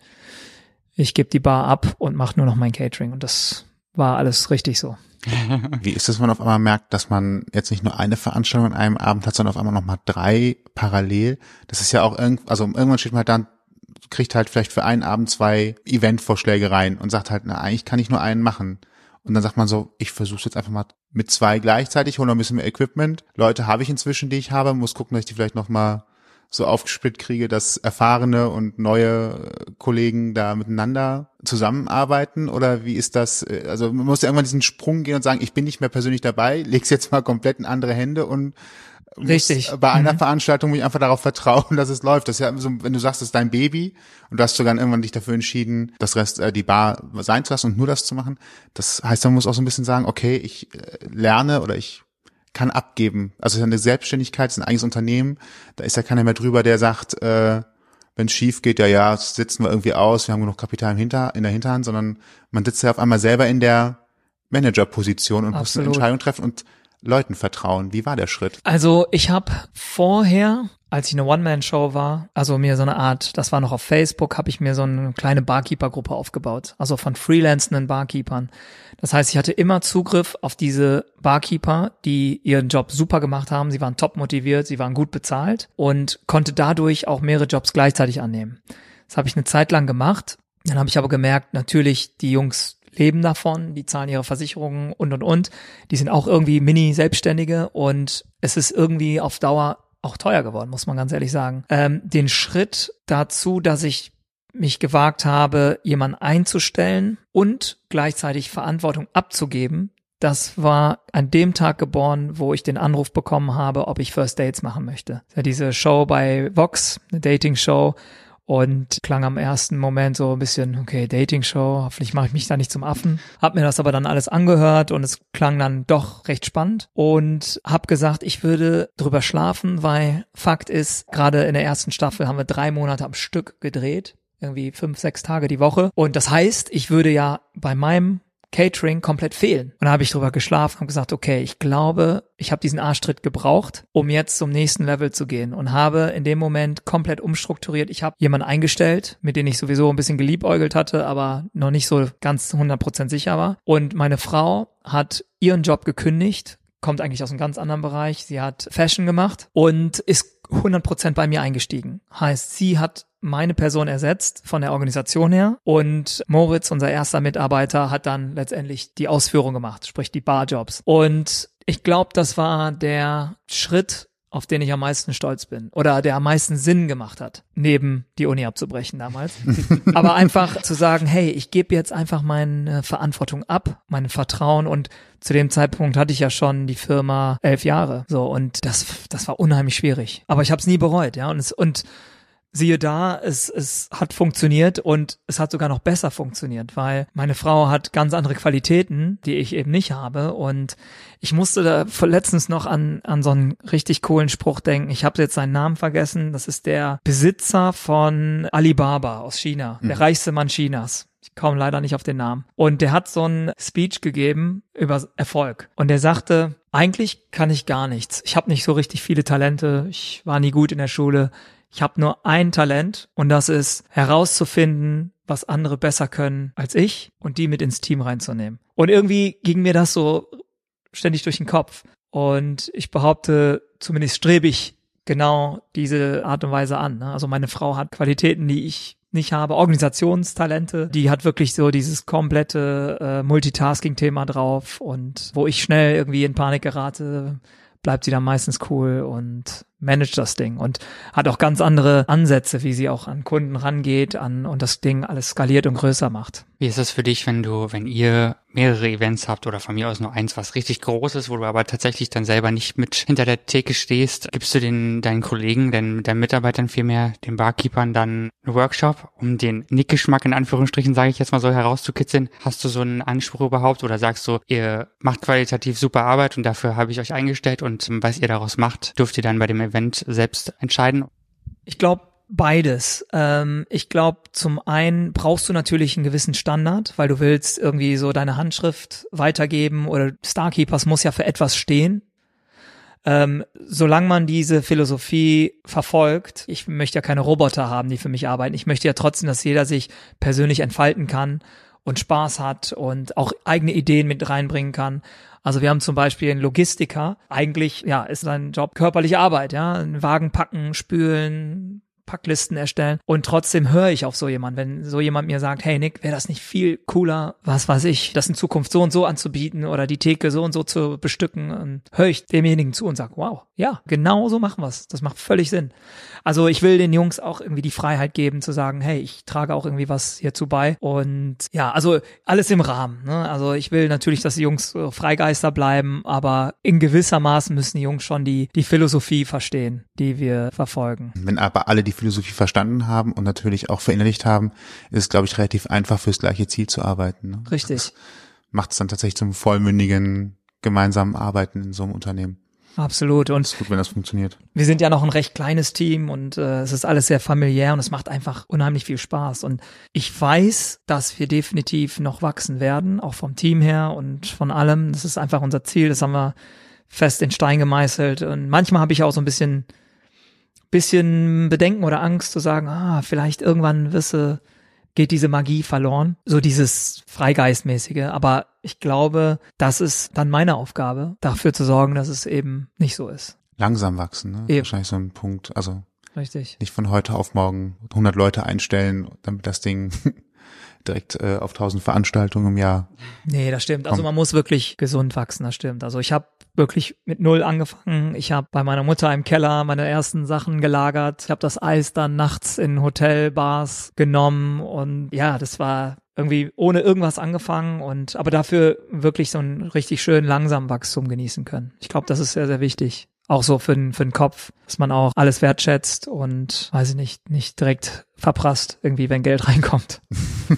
ich gebe die Bar ab und mache nur noch mein Catering. Und das war alles richtig so. Wie ist es, wenn man auf einmal merkt, dass man jetzt nicht nur eine Veranstaltung an einem Abend hat, sondern auf einmal nochmal drei parallel? Das ist ja auch irgend, also irgendwann steht man halt dann, kriegt halt vielleicht für einen Abend zwei Eventvorschläge rein und sagt halt, na, eigentlich kann ich nur einen machen. Und dann sagt man so, ich versuche jetzt einfach mal mit zwei gleichzeitig, hole noch ein bisschen mehr Equipment. Leute habe ich inzwischen, die ich habe, muss gucken, dass ich die vielleicht nochmal so aufgesplit kriege, dass erfahrene und neue Kollegen da miteinander zusammenarbeiten? Oder wie ist das? Also man muss ja irgendwann diesen Sprung gehen und sagen, ich bin nicht mehr persönlich dabei, leg's jetzt mal komplett in andere Hände und Richtig. Bei einer mhm. Veranstaltung muss ich einfach darauf vertrauen, dass es läuft. Das ist ja so, wenn du sagst, das ist dein Baby und du hast sogar irgendwann dich dafür entschieden, das Rest, äh, die Bar sein zu lassen und nur das zu machen. Das heißt, man muss auch so ein bisschen sagen, okay, ich äh, lerne oder ich kann abgeben. Also es ist eine Selbstständigkeit, es ist ein eigenes Unternehmen. Da ist ja keiner mehr drüber, der sagt, äh, wenn es schief geht, ja, ja, sitzen wir irgendwie aus, wir haben genug Kapital im Hinter, in der Hinterhand, sondern man sitzt ja auf einmal selber in der Managerposition und Absolut. muss eine Entscheidung treffen und Leuten vertrauen. Wie war der Schritt? Also ich habe vorher als ich eine One-Man-Show war, also mir so eine Art, das war noch auf Facebook, habe ich mir so eine kleine Barkeeper-Gruppe aufgebaut, also von freelancenden Barkeepern. Das heißt, ich hatte immer Zugriff auf diese Barkeeper, die ihren Job super gemacht haben, sie waren top motiviert, sie waren gut bezahlt und konnte dadurch auch mehrere Jobs gleichzeitig annehmen. Das habe ich eine Zeit lang gemacht. Dann habe ich aber gemerkt, natürlich, die Jungs leben davon, die zahlen ihre Versicherungen und und und. Die sind auch irgendwie Mini-Selbstständige und es ist irgendwie auf Dauer auch teuer geworden, muss man ganz ehrlich sagen. Ähm, den Schritt dazu, dass ich mich gewagt habe, jemanden einzustellen und gleichzeitig Verantwortung abzugeben, das war an dem Tag geboren, wo ich den Anruf bekommen habe, ob ich First Dates machen möchte. Ja, diese Show bei Vox, eine Dating-Show, und klang am ersten Moment so ein bisschen, okay, Dating-Show, hoffentlich mache ich mich da nicht zum Affen. Hab mir das aber dann alles angehört und es klang dann doch recht spannend und hab gesagt, ich würde drüber schlafen, weil Fakt ist, gerade in der ersten Staffel haben wir drei Monate am Stück gedreht irgendwie fünf, sechs Tage die Woche. Und das heißt, ich würde ja bei meinem Catering komplett fehlen. Und da habe ich drüber geschlafen und gesagt, okay, ich glaube, ich habe diesen Arschtritt gebraucht, um jetzt zum nächsten Level zu gehen und habe in dem Moment komplett umstrukturiert. Ich habe jemanden eingestellt, mit dem ich sowieso ein bisschen geliebäugelt hatte, aber noch nicht so ganz 100% sicher war. Und meine Frau hat ihren Job gekündigt, kommt eigentlich aus einem ganz anderen Bereich. Sie hat Fashion gemacht und ist 100% bei mir eingestiegen. Heißt, sie hat meine Person ersetzt von der Organisation her und Moritz, unser erster Mitarbeiter, hat dann letztendlich die Ausführung gemacht, sprich die Barjobs. Und ich glaube, das war der Schritt, auf den ich am meisten stolz bin oder der am meisten Sinn gemacht hat, neben die Uni abzubrechen damals. Aber einfach zu sagen, hey, ich gebe jetzt einfach meine Verantwortung ab, mein Vertrauen und zu dem Zeitpunkt hatte ich ja schon die Firma elf Jahre, so und das das war unheimlich schwierig. Aber ich habe es nie bereut, ja und es und siehe da, es, es hat funktioniert und es hat sogar noch besser funktioniert, weil meine Frau hat ganz andere Qualitäten, die ich eben nicht habe. Und ich musste da letztens noch an, an so einen richtig coolen Spruch denken. Ich habe jetzt seinen Namen vergessen. Das ist der Besitzer von Alibaba aus China, mhm. der reichste Mann Chinas. Ich komme leider nicht auf den Namen. Und der hat so einen Speech gegeben über Erfolg. Und der sagte, eigentlich kann ich gar nichts. Ich habe nicht so richtig viele Talente. Ich war nie gut in der Schule. Ich habe nur ein Talent und das ist herauszufinden, was andere besser können als ich und die mit ins Team reinzunehmen. Und irgendwie ging mir das so ständig durch den Kopf. Und ich behaupte, zumindest strebe ich genau diese Art und Weise an. Ne? Also meine Frau hat Qualitäten, die ich nicht habe, Organisationstalente, die hat wirklich so dieses komplette äh, Multitasking-Thema drauf und wo ich schnell irgendwie in Panik gerate, bleibt sie dann meistens cool und managt das Ding und hat auch ganz andere Ansätze, wie sie auch an Kunden rangeht an und das Ding alles skaliert und größer macht. Wie ist das für dich, wenn du, wenn ihr mehrere Events habt oder von mir aus nur eins, was richtig groß ist, wo du aber tatsächlich dann selber nicht mit hinter der Theke stehst, gibst du den deinen Kollegen, deinen, deinen Mitarbeitern vielmehr, den Barkeepern dann einen Workshop, um den Nickgeschmack in Anführungsstrichen, sage ich jetzt mal so, herauszukitzeln? Hast du so einen Anspruch überhaupt oder sagst du, ihr macht qualitativ super Arbeit und dafür habe ich euch eingestellt und was ihr daraus macht, dürft ihr dann bei dem Event selbst entscheiden? Ich glaube, beides. Ähm, ich glaube, zum einen brauchst du natürlich einen gewissen Standard, weil du willst irgendwie so deine Handschrift weitergeben oder Starkeepers muss ja für etwas stehen. Ähm, solange man diese Philosophie verfolgt, ich möchte ja keine Roboter haben, die für mich arbeiten. Ich möchte ja trotzdem, dass jeder sich persönlich entfalten kann und Spaß hat und auch eigene Ideen mit reinbringen kann. Also wir haben zum Beispiel einen Logistiker. Eigentlich, ja, ist sein Job körperliche Arbeit, ja. Einen Wagen packen, spülen, Packlisten erstellen und trotzdem höre ich auf so jemand, wenn so jemand mir sagt, hey Nick, wäre das nicht viel cooler, was weiß ich, das in Zukunft so und so anzubieten oder die Theke so und so zu bestücken, und höre ich demjenigen zu und sage, wow, ja, genau so machen wir's. Das macht völlig Sinn. Also ich will den Jungs auch irgendwie die Freiheit geben zu sagen, hey, ich trage auch irgendwie was hierzu bei und ja, also alles im Rahmen. Ne? Also ich will natürlich, dass die Jungs Freigeister bleiben, aber in gewisser Maßen müssen die Jungs schon die die Philosophie verstehen, die wir verfolgen. Wenn aber alle die Philosophie verstanden haben und natürlich auch verinnerlicht haben, ist es, glaube ich, relativ einfach fürs gleiche Ziel zu arbeiten. Ne? Richtig. Macht es dann tatsächlich zum vollmündigen gemeinsamen Arbeiten in so einem Unternehmen. Absolut. Und ist gut, wenn das funktioniert. Wir sind ja noch ein recht kleines Team und äh, es ist alles sehr familiär und es macht einfach unheimlich viel Spaß. Und ich weiß, dass wir definitiv noch wachsen werden, auch vom Team her und von allem. Das ist einfach unser Ziel. Das haben wir fest in Stein gemeißelt. Und manchmal habe ich auch so ein bisschen, bisschen Bedenken oder Angst zu sagen, ah, vielleicht irgendwann wisse geht diese Magie verloren, so dieses Freigeistmäßige. Aber ich glaube, das ist dann meine Aufgabe, dafür zu sorgen, dass es eben nicht so ist. Langsam wachsen, ne? Eben. Wahrscheinlich so ein Punkt. Also Richtig. nicht von heute auf morgen 100 Leute einstellen, damit das Ding direkt äh, auf 1000 Veranstaltungen im Jahr. Nee, das stimmt. Also man muss wirklich gesund wachsen, das stimmt. Also ich habe wirklich mit null angefangen. Ich habe bei meiner Mutter im Keller meine ersten Sachen gelagert. Ich habe das Eis dann nachts in Hotelbars genommen und ja, das war irgendwie ohne irgendwas angefangen und aber dafür wirklich so einen richtig schönen langsamen Wachstum genießen können. Ich glaube, das ist sehr, sehr wichtig. Auch so für den, für den Kopf, dass man auch alles wertschätzt und, weiß ich nicht, nicht direkt verprasst irgendwie, wenn Geld reinkommt.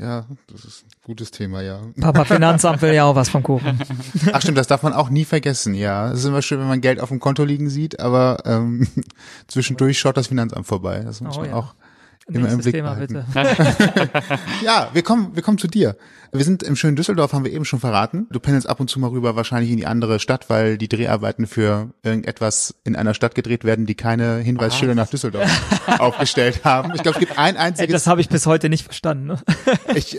Ja, das ist ein gutes Thema, ja. Papa Finanzamt will ja auch was vom Kuchen. Ach stimmt, das darf man auch nie vergessen, ja. Es ist immer schön, wenn man Geld auf dem Konto liegen sieht, aber ähm, zwischendurch schaut das Finanzamt vorbei. Das muss oh, man ja. auch immer im Blick Thema, behalten. bitte. ja, wir kommen, wir kommen zu dir. Wir sind im schönen Düsseldorf, haben wir eben schon verraten. Du pendelst ab und zu mal rüber wahrscheinlich in die andere Stadt, weil die Dreharbeiten für irgendetwas in einer Stadt gedreht werden, die keine Hinweisschilder nach Düsseldorf aufgestellt haben. Ich glaube, es gibt ein einziges. Das habe ich bis heute nicht verstanden. Ne? ich,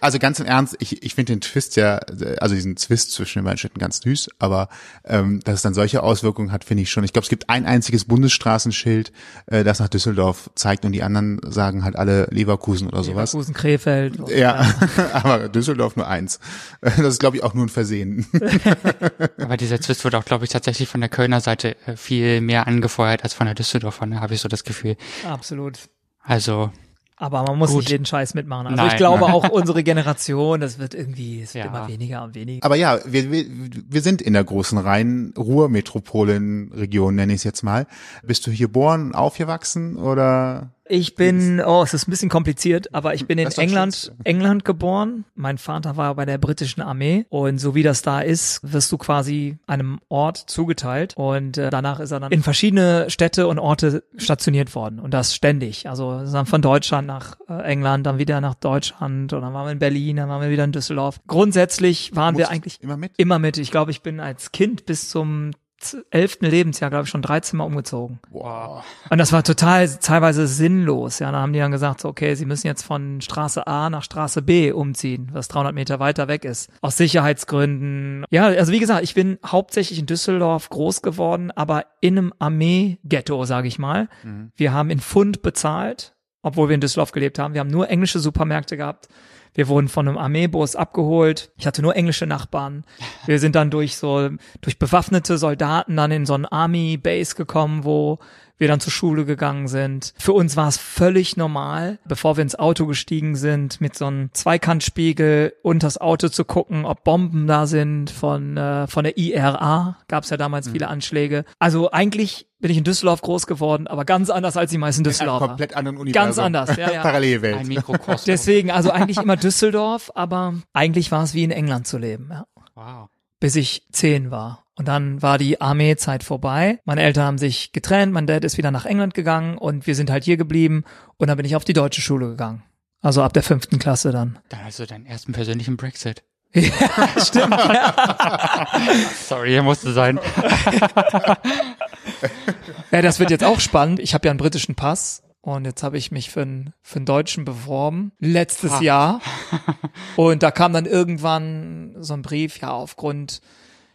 also ganz im Ernst, ich, ich finde den Twist ja, also diesen Twist zwischen den beiden Städten ganz süß, aber ähm, dass es dann solche Auswirkungen hat, finde ich schon. Ich glaube, es gibt ein einziges Bundesstraßenschild, äh, das nach Düsseldorf zeigt und die anderen sagen halt alle Leverkusen oder sowas. Leverkusen, Krefeld. Ja. ja aber Düsseldorf nur eins. Das ist, glaube ich, auch nur ein Versehen. aber dieser Twist wird auch, glaube ich, tatsächlich von der Kölner Seite äh, viel mehr angefeuert als von der Düsseldorfer, ne? habe ich so das Gefühl. Absolut. Also. Aber man muss Gut. nicht jeden Scheiß mitmachen. Also nein, ich glaube nein. auch unsere Generation, das wird irgendwie, es wird ja. immer weniger und weniger. Aber ja, wir, wir, wir sind in der großen Rhein-Ruhr-Metropolen-Region, nenne ich es jetzt mal. Bist du hier geboren, aufgewachsen oder? Ich bin, oh, es ist ein bisschen kompliziert, aber ich bin in England, England geboren. Mein Vater war bei der britischen Armee und so wie das da ist, wirst du quasi einem Ort zugeteilt und äh, danach ist er dann in verschiedene Städte und Orte stationiert worden und das ständig. Also dann von Deutschland nach äh, England, dann wieder nach Deutschland und dann waren wir in Berlin, dann waren wir wieder in Düsseldorf. Grundsätzlich waren wir eigentlich immer mit. Immer mit. Ich glaube, ich bin als Kind bis zum elften Lebensjahr, glaube ich, schon 13 Mal umgezogen. Wow. Und das war total teilweise sinnlos. Ja, da haben die dann gesagt, so, okay, sie müssen jetzt von Straße A nach Straße B umziehen, was 300 Meter weiter weg ist. Aus Sicherheitsgründen. Ja, also wie gesagt, ich bin hauptsächlich in Düsseldorf groß geworden, aber in einem Armee-Ghetto, sage ich mal. Mhm. Wir haben in Pfund bezahlt, obwohl wir in Düsseldorf gelebt haben. Wir haben nur englische Supermärkte gehabt. Wir wurden von einem Armeebus abgeholt. Ich hatte nur englische Nachbarn. Wir sind dann durch so, durch bewaffnete Soldaten dann in so ein Army Base gekommen, wo wir dann zur Schule gegangen sind. Für uns war es völlig normal, bevor wir ins Auto gestiegen sind, mit so einem Zweikantspiegel unters Auto zu gucken, ob Bomben da sind von, äh, von der IRA. Gab es ja damals mhm. viele Anschläge. Also eigentlich bin ich in Düsseldorf groß geworden, aber ganz anders als die meisten Düsseldorfer. In komplett anderen Universum. Ganz anders, ja, ja. Parallelwelt. Ein Mikrokosmos. Deswegen, also eigentlich immer Düsseldorf, aber eigentlich war es wie in England zu leben, ja. Wow. Bis ich zehn war. Und dann war die Armeezeit vorbei. Meine Eltern haben sich getrennt, mein Dad ist wieder nach England gegangen und wir sind halt hier geblieben und dann bin ich auf die deutsche Schule gegangen. Also ab der fünften Klasse dann. Dann hast du deinen ersten persönlichen Brexit. ja, stimmt. Sorry, er musste sein. ja, das wird jetzt auch spannend. Ich habe ja einen britischen Pass und jetzt habe ich mich für, einen für einen Deutschen beworben, letztes ah. Jahr. Und da kam dann irgendwann so ein Brief, ja, aufgrund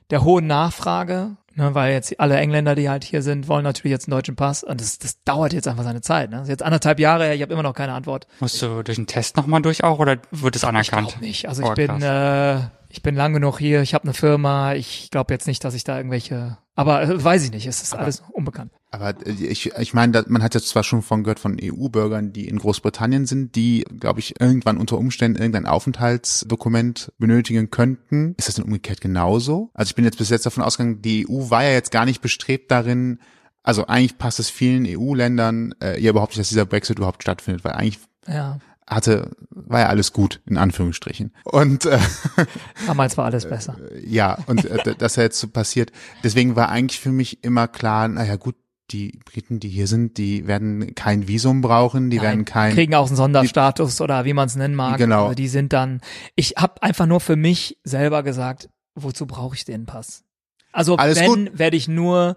der hohen Nachfrage, ne, weil jetzt alle Engländer, die halt hier sind, wollen natürlich jetzt einen deutschen Pass und das, das dauert jetzt einfach seine Zeit. Ne? Das ist jetzt anderthalb Jahre her, ich habe immer noch keine Antwort. Musst du durch einen Test nochmal durch auch oder wird es anerkannt? Ich nicht. Also ich oh, bin äh, ich bin lang genug hier, ich habe eine Firma, ich glaube jetzt nicht, dass ich da irgendwelche, aber äh, weiß ich nicht, es ist aber, alles unbekannt. Aber äh, ich, ich meine, man hat jetzt zwar schon von gehört von EU-Bürgern, die in Großbritannien sind, die, glaube ich, irgendwann unter Umständen irgendein Aufenthaltsdokument benötigen könnten. Ist das denn umgekehrt genauso? Also ich bin jetzt bis jetzt davon ausgegangen, die EU war ja jetzt gar nicht bestrebt darin, also eigentlich passt es vielen EU-Ländern äh, ja überhaupt nicht, dass dieser Brexit überhaupt stattfindet, weil eigentlich ja hatte, war ja alles gut, in Anführungsstrichen. Und äh, damals war alles besser. Äh, ja, und äh, das ja jetzt so passiert. Deswegen war eigentlich für mich immer klar, naja gut, die Briten, die hier sind, die werden kein Visum brauchen, die Nein, werden kein kriegen auch einen Sonderstatus die, oder wie man es nennen mag. Genau. Also die sind dann. Ich habe einfach nur für mich selber gesagt, wozu brauche ich den Pass? Also Alles wenn werde ich nur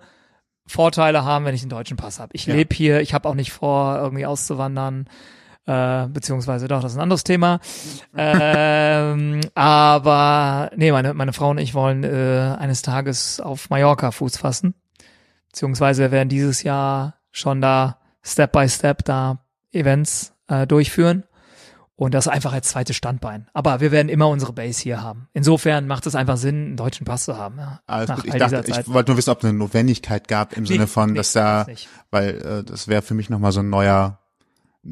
Vorteile haben, wenn ich einen deutschen Pass habe. Ich ja. lebe hier, ich habe auch nicht vor, irgendwie auszuwandern äh, beziehungsweise doch, das ist ein anderes Thema. ähm, aber nee, meine, meine Frau und ich wollen äh, eines Tages auf Mallorca Fuß fassen. Beziehungsweise wir werden dieses Jahr schon da Step by Step da Events äh, durchführen. Und das einfach als zweites Standbein. Aber wir werden immer unsere Base hier haben. Insofern macht es einfach Sinn, einen deutschen Pass zu haben. Ja, Alles gut. Ich, dachte, ich wollte nur wissen, ob es eine Notwendigkeit gab im nee, Sinne von, nee, dass da, weil äh, das wäre für mich nochmal so ein neuer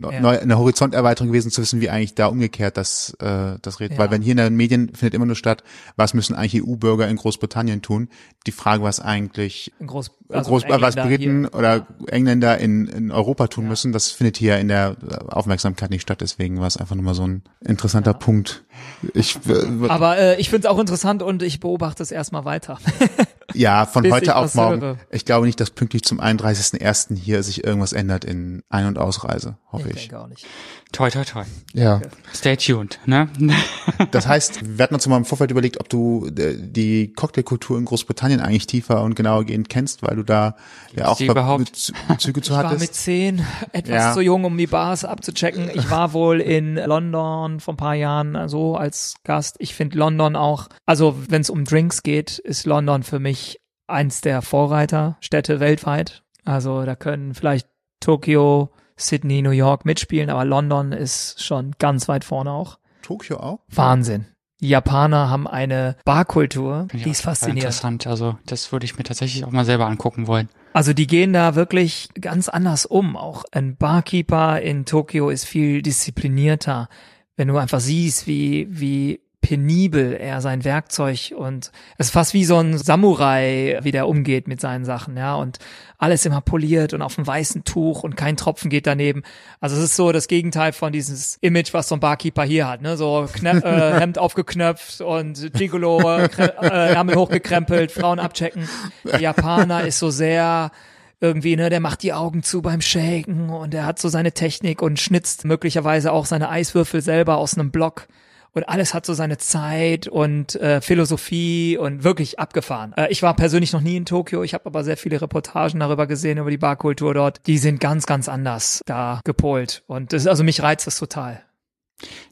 ja. neu, eine Horizonterweiterung gewesen zu wissen, wie eigentlich da umgekehrt das, äh, das redet. Ja. Weil wenn hier in den Medien findet immer nur statt, was müssen eigentlich EU-Bürger in Großbritannien tun? Die Frage, was eigentlich Groß, also Groß, was Briten hier. oder Engländer in, in Europa tun ja. müssen, das findet hier in der Aufmerksamkeit nicht statt. Deswegen war es einfach nur mal so ein interessanter Punkt. Ich, Aber äh, ich finde es auch interessant und ich beobachte es erstmal weiter. Ja, von heute auf morgen. Höre. Ich glaube nicht, dass pünktlich zum 31.01. hier sich irgendwas ändert in Ein- und Ausreise, hoffe ich. Ich denke auch nicht. Toi, toi, toi. Ja. Stay tuned, ne? das heißt, wir hatten uns mal im Vorfeld überlegt, ob du äh, die Cocktailkultur in Großbritannien eigentlich tiefer und genauer gehend kennst, weil du da ja auch Bezüge zu hattest. Ich war mit zehn etwas ja. zu jung, um die Bars abzuchecken. Ich war wohl in London vor ein paar Jahren so als Gast. Ich finde London auch, also wenn es um Drinks geht, ist London für mich eins der Vorreiterstädte weltweit. Also da können vielleicht Tokio, Sydney, New York mitspielen, aber London ist schon ganz weit vorne auch. Tokio auch? Wahnsinn. Die Japaner haben eine Barkultur, die ist faszinierend. Interessant, also das würde ich mir tatsächlich auch mal selber angucken wollen. Also die gehen da wirklich ganz anders um. Auch ein Barkeeper in Tokio ist viel disziplinierter. Wenn du einfach siehst, wie, wie penibel er sein Werkzeug und es ist fast wie so ein Samurai, wie der umgeht mit seinen Sachen, ja, und alles immer poliert und auf dem weißen Tuch und kein Tropfen geht daneben. Also es ist so das Gegenteil von dieses Image, was so ein Barkeeper hier hat, ne, so Knä äh, Hemd aufgeknöpft und Gigolo, äh, Ärmel hochgekrempelt, Frauen abchecken. Der Japaner ist so sehr irgendwie, ne, der macht die Augen zu beim Shaken und er hat so seine Technik und schnitzt möglicherweise auch seine Eiswürfel selber aus einem Block und alles hat so seine Zeit und äh, Philosophie und wirklich abgefahren. Äh, ich war persönlich noch nie in Tokio, ich habe aber sehr viele Reportagen darüber gesehen, über die Barkultur dort. Die sind ganz, ganz anders da gepolt und das, also mich reizt das total.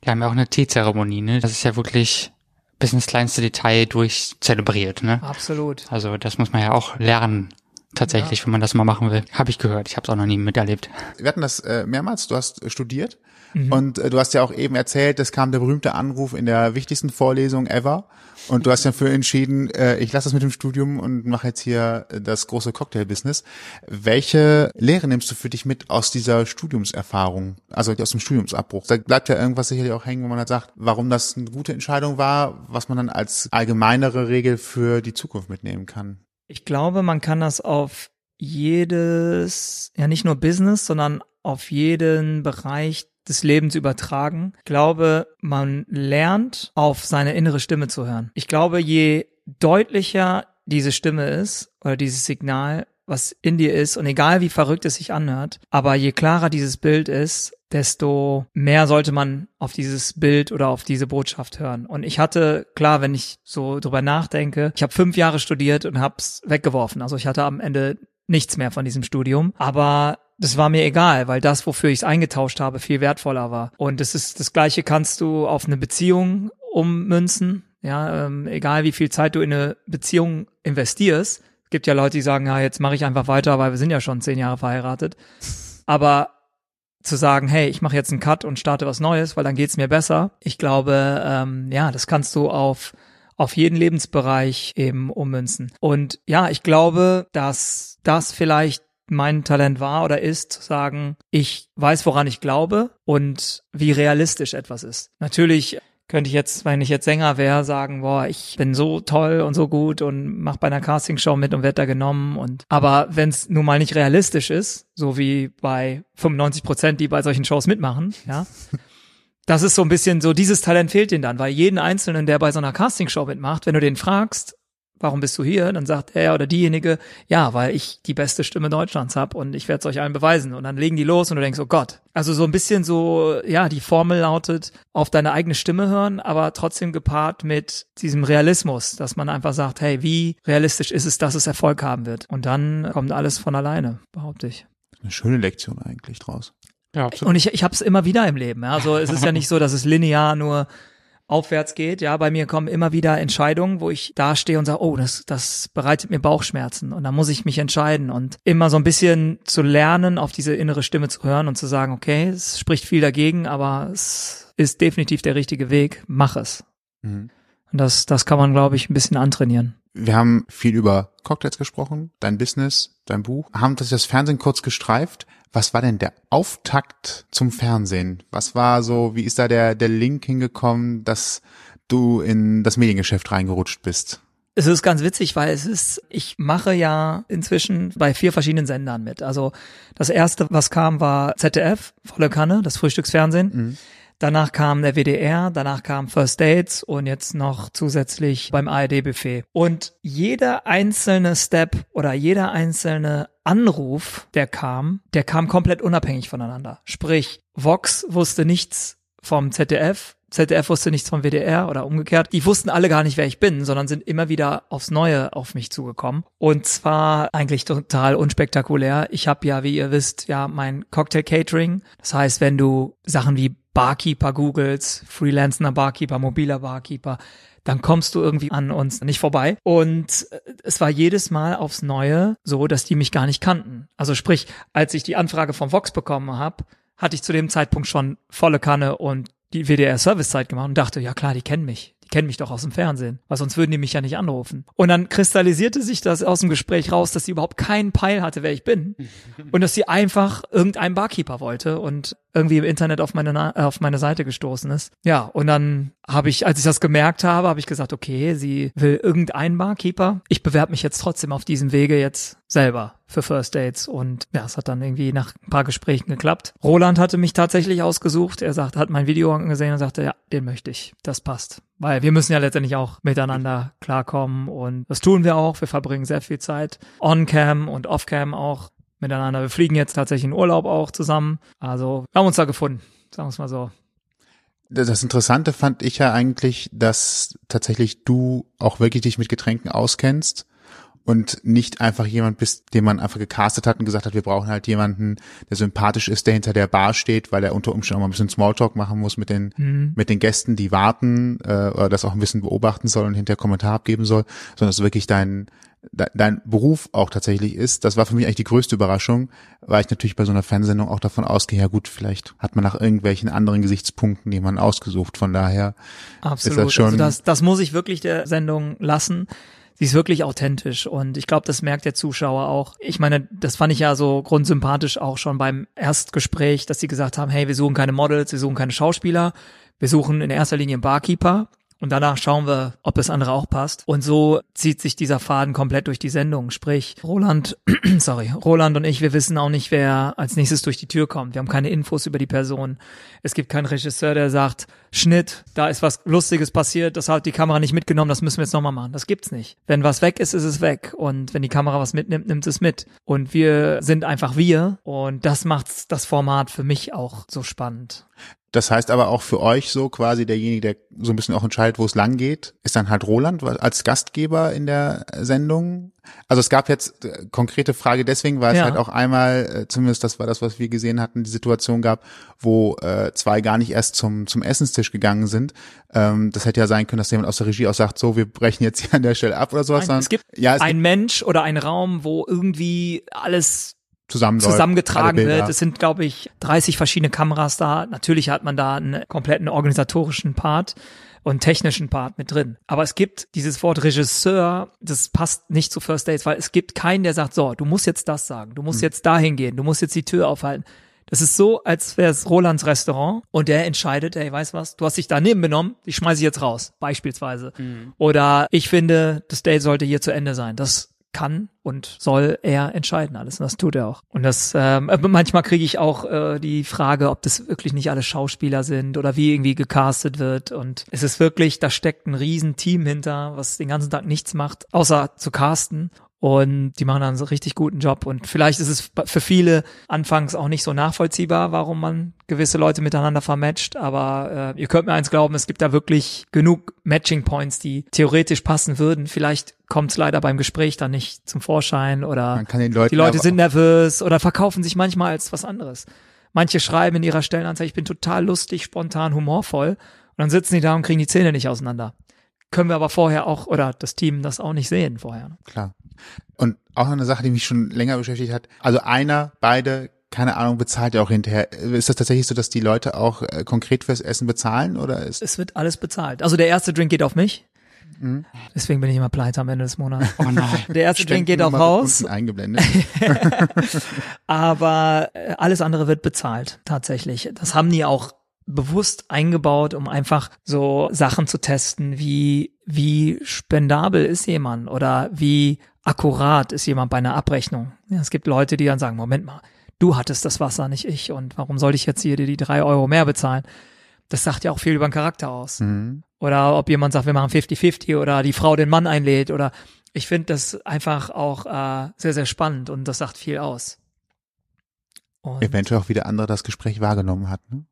Die haben ja auch eine Teezeremonie, ne? Das ist ja wirklich bis ins kleinste Detail durchzelebriert, ne? Absolut. Also das muss man ja auch lernen, tatsächlich, ja. wenn man das mal machen will. Habe ich gehört, ich habe es auch noch nie miterlebt. Wir hatten das äh, mehrmals, du hast studiert Mhm. Und äh, du hast ja auch eben erzählt, es kam der berühmte Anruf in der wichtigsten Vorlesung ever. Und du hast ja für entschieden, äh, ich lasse das mit dem Studium und mache jetzt hier das große Cocktail-Business. Welche Lehre nimmst du für dich mit aus dieser Studiumserfahrung, also aus dem Studiumsabbruch? Da bleibt ja irgendwas sicherlich auch hängen, wo man halt sagt, warum das eine gute Entscheidung war, was man dann als allgemeinere Regel für die Zukunft mitnehmen kann. Ich glaube, man kann das auf jedes, ja nicht nur Business, sondern auf jeden Bereich des Lebens übertragen. Ich glaube, man lernt auf seine innere Stimme zu hören. Ich glaube, je deutlicher diese Stimme ist oder dieses Signal, was in dir ist und egal wie verrückt es sich anhört, aber je klarer dieses Bild ist, desto mehr sollte man auf dieses Bild oder auf diese Botschaft hören. Und ich hatte, klar, wenn ich so drüber nachdenke, ich habe fünf Jahre studiert und hab's weggeworfen. Also ich hatte am Ende nichts mehr von diesem Studium. Aber das war mir egal, weil das, wofür ich es eingetauscht habe, viel wertvoller war. Und das ist das Gleiche kannst du auf eine Beziehung ummünzen. Ja, ähm, egal wie viel Zeit du in eine Beziehung investierst. Es gibt ja Leute, die sagen, ja, jetzt mache ich einfach weiter, weil wir sind ja schon zehn Jahre verheiratet. Aber zu sagen, hey, ich mache jetzt einen Cut und starte was Neues, weil dann geht's mir besser. Ich glaube, ähm, ja, das kannst du auf auf jeden Lebensbereich eben ummünzen. Und ja, ich glaube, dass das vielleicht mein Talent war oder ist, zu sagen, ich weiß, woran ich glaube und wie realistisch etwas ist. Natürlich könnte ich jetzt, wenn ich jetzt Sänger wäre, sagen, boah, ich bin so toll und so gut und mach bei einer Castingshow mit und werde da genommen. Und aber wenn es nun mal nicht realistisch ist, so wie bei 95 Prozent, die bei solchen Shows mitmachen, ja, das ist so ein bisschen so, dieses Talent fehlt ihnen dann, weil jeden Einzelnen, der bei so einer Castingshow mitmacht, wenn du den fragst, warum bist du hier? Dann sagt er oder diejenige, ja, weil ich die beste Stimme Deutschlands habe und ich werde es euch allen beweisen. Und dann legen die los und du denkst, oh Gott. Also so ein bisschen so, ja, die Formel lautet, auf deine eigene Stimme hören, aber trotzdem gepaart mit diesem Realismus, dass man einfach sagt, hey, wie realistisch ist es, dass es Erfolg haben wird? Und dann kommt alles von alleine, behaupte ich. Eine schöne Lektion eigentlich draus. Ja, absolut. Und ich, ich habe es immer wieder im Leben. Ja? Also es ist ja nicht so, dass es linear nur aufwärts geht. Ja, bei mir kommen immer wieder Entscheidungen, wo ich da stehe und sage, oh, das, das bereitet mir Bauchschmerzen und da muss ich mich entscheiden und immer so ein bisschen zu lernen, auf diese innere Stimme zu hören und zu sagen, okay, es spricht viel dagegen, aber es ist definitiv der richtige Weg, mach es. Mhm. Und das, das kann man, glaube ich, ein bisschen antrainieren. Wir haben viel über Cocktails gesprochen, dein Business, dein Buch, haben das Fernsehen kurz gestreift. Was war denn der Auftakt zum Fernsehen? Was war so, wie ist da der, der Link hingekommen, dass du in das Mediengeschäft reingerutscht bist? Es ist ganz witzig, weil es ist, ich mache ja inzwischen bei vier verschiedenen Sendern mit. Also das erste, was kam, war ZDF, volle Kanne, das Frühstücksfernsehen. Mhm. Danach kam der WDR, danach kam First Dates und jetzt noch zusätzlich beim ARD-Buffet. Und jeder einzelne Step oder jeder einzelne Anruf, der kam, der kam komplett unabhängig voneinander. Sprich, Vox wusste nichts vom ZDF, ZDF wusste nichts vom WDR oder umgekehrt. Die wussten alle gar nicht, wer ich bin, sondern sind immer wieder aufs Neue auf mich zugekommen. Und zwar eigentlich total unspektakulär. Ich habe ja, wie ihr wisst, ja mein Cocktail Catering. Das heißt, wenn du Sachen wie Barkeeper googles, freelancender Barkeeper, mobiler Barkeeper, dann kommst du irgendwie an uns nicht vorbei. Und äh, es war jedes Mal aufs Neue so, dass die mich gar nicht kannten. Also sprich, als ich die Anfrage vom Vox bekommen habe, hatte ich zu dem Zeitpunkt schon volle Kanne und die WDR-Servicezeit gemacht und dachte, ja klar, die kennen mich kennen mich doch aus dem Fernsehen, weil sonst würden die mich ja nicht anrufen. Und dann kristallisierte sich das aus dem Gespräch raus, dass sie überhaupt keinen Peil hatte, wer ich bin. Und dass sie einfach irgendeinen Barkeeper wollte und irgendwie im Internet auf meine, auf meine Seite gestoßen ist. Ja, und dann habe ich, als ich das gemerkt habe, habe ich gesagt, okay, sie will irgendeinen Barkeeper. Ich bewerbe mich jetzt trotzdem auf diesem Wege jetzt selber für First Dates und ja, es hat dann irgendwie nach ein paar Gesprächen geklappt. Roland hatte mich tatsächlich ausgesucht. Er sagt, hat mein Video angesehen und sagte, ja, den möchte ich. Das passt. Weil wir müssen ja letztendlich auch miteinander klarkommen und das tun wir auch. Wir verbringen sehr viel Zeit on-cam und off-cam auch miteinander. Wir fliegen jetzt tatsächlich in Urlaub auch zusammen. Also wir haben uns da gefunden, sagen wir es mal so. Das Interessante fand ich ja eigentlich, dass tatsächlich du auch wirklich dich mit Getränken auskennst und nicht einfach jemand bist, den man einfach gecastet hat und gesagt hat, wir brauchen halt jemanden, der sympathisch ist, der hinter der Bar steht, weil er unter Umständen auch mal ein bisschen Smalltalk machen muss mit den mhm. mit den Gästen, die warten äh, oder das auch ein bisschen beobachten soll und hinterher Kommentar abgeben soll, sondern es wirklich dein dein Beruf auch tatsächlich ist, das war für mich eigentlich die größte Überraschung, weil ich natürlich bei so einer Fernsehsendung auch davon ausgehe, ja gut, vielleicht hat man nach irgendwelchen anderen Gesichtspunkten jemanden ausgesucht. Von daher Absolut. ist das schon. Also das, das muss ich wirklich der Sendung lassen. Sie ist wirklich authentisch und ich glaube, das merkt der Zuschauer auch. Ich meine, das fand ich ja so grundsympathisch auch schon beim Erstgespräch, dass sie gesagt haben, hey, wir suchen keine Models, wir suchen keine Schauspieler, wir suchen in erster Linie einen Barkeeper und danach schauen wir, ob das andere auch passt. Und so zieht sich dieser Faden komplett durch die Sendung. Sprich, Roland, sorry, Roland und ich, wir wissen auch nicht, wer als nächstes durch die Tür kommt. Wir haben keine Infos über die Person. Es gibt keinen Regisseur, der sagt, Schnitt, da ist was Lustiges passiert, das hat die Kamera nicht mitgenommen, das müssen wir jetzt nochmal machen. Das gibt's nicht. Wenn was weg ist, ist es weg. Und wenn die Kamera was mitnimmt, nimmt es mit. Und wir sind einfach wir. Und das macht das Format für mich auch so spannend. Das heißt aber auch für euch so quasi derjenige, der so ein bisschen auch entscheidet, wo es lang geht, ist dann halt Roland als Gastgeber in der Sendung. Also es gab jetzt äh, konkrete Frage deswegen, weil ja. es halt auch einmal, äh, zumindest das war das, was wir gesehen hatten, die Situation gab, wo äh, zwei gar nicht erst zum, zum Essenstisch gegangen sind. Ähm, das hätte ja sein können, dass jemand aus der Regie auch sagt, so, wir brechen jetzt hier an der Stelle ab oder sowas. Nein, es gibt ja, es ein gibt Mensch oder ein Raum, wo irgendwie alles zusammengetragen wird. Es sind, glaube ich, 30 verschiedene Kameras da. Natürlich hat man da einen kompletten organisatorischen Part und technischen Part mit drin. Aber es gibt dieses Wort Regisseur, das passt nicht zu First Dates, weil es gibt keinen, der sagt, so, du musst jetzt das sagen, du musst mhm. jetzt dahin gehen, du musst jetzt die Tür aufhalten. Das ist so, als wäre es Rolands Restaurant und der entscheidet, ey, weißt was, du hast dich daneben benommen, ich schmeiße ich jetzt raus, beispielsweise. Mhm. Oder ich finde, das Date sollte hier zu Ende sein. Das kann und soll er entscheiden alles. Und das tut er auch. Und das ähm, äh, manchmal kriege ich auch äh, die Frage, ob das wirklich nicht alle Schauspieler sind oder wie irgendwie gecastet wird. Und es ist wirklich, da steckt ein riesen Team hinter, was den ganzen Tag nichts macht, außer zu casten und die machen dann so richtig guten Job. Und vielleicht ist es für viele anfangs auch nicht so nachvollziehbar, warum man gewisse Leute miteinander vermatcht. Aber äh, ihr könnt mir eins glauben, es gibt da wirklich genug Matching Points, die theoretisch passen würden. Vielleicht kommt es leider beim Gespräch dann nicht zum Vorschein oder die Leute sind nervös oder verkaufen sich manchmal als was anderes. Manche schreiben in ihrer Stellenanzeige, ich bin total lustig, spontan, humorvoll. Und dann sitzen die da und kriegen die Zähne nicht auseinander. Können wir aber vorher auch, oder das Team das auch nicht sehen vorher. Klar. Und auch noch eine Sache, die mich schon länger beschäftigt hat. Also einer, beide, keine Ahnung, bezahlt ja auch hinterher. Ist das tatsächlich so, dass die Leute auch äh, konkret fürs Essen bezahlen oder ist? Es wird alles bezahlt. Also der erste Drink geht auf mich. Mhm. Deswegen bin ich immer pleite am Ende des Monats. Oh nein. Der erste Drink geht auch raus. Eingeblendet. Aber äh, alles andere wird bezahlt, tatsächlich. Das haben die auch bewusst eingebaut, um einfach so Sachen zu testen, wie, wie spendabel ist jemand oder wie akkurat ist jemand bei einer Abrechnung. Ja, es gibt Leute, die dann sagen, Moment mal, du hattest das Wasser, nicht ich und warum soll ich jetzt hier dir die drei Euro mehr bezahlen? Das sagt ja auch viel über den Charakter aus. Mhm. Oder ob jemand sagt, wir machen 50-50 oder die Frau den Mann einlädt oder ich finde das einfach auch äh, sehr, sehr spannend und das sagt viel aus. Und Eventuell auch wieder andere das Gespräch wahrgenommen hat. Ne?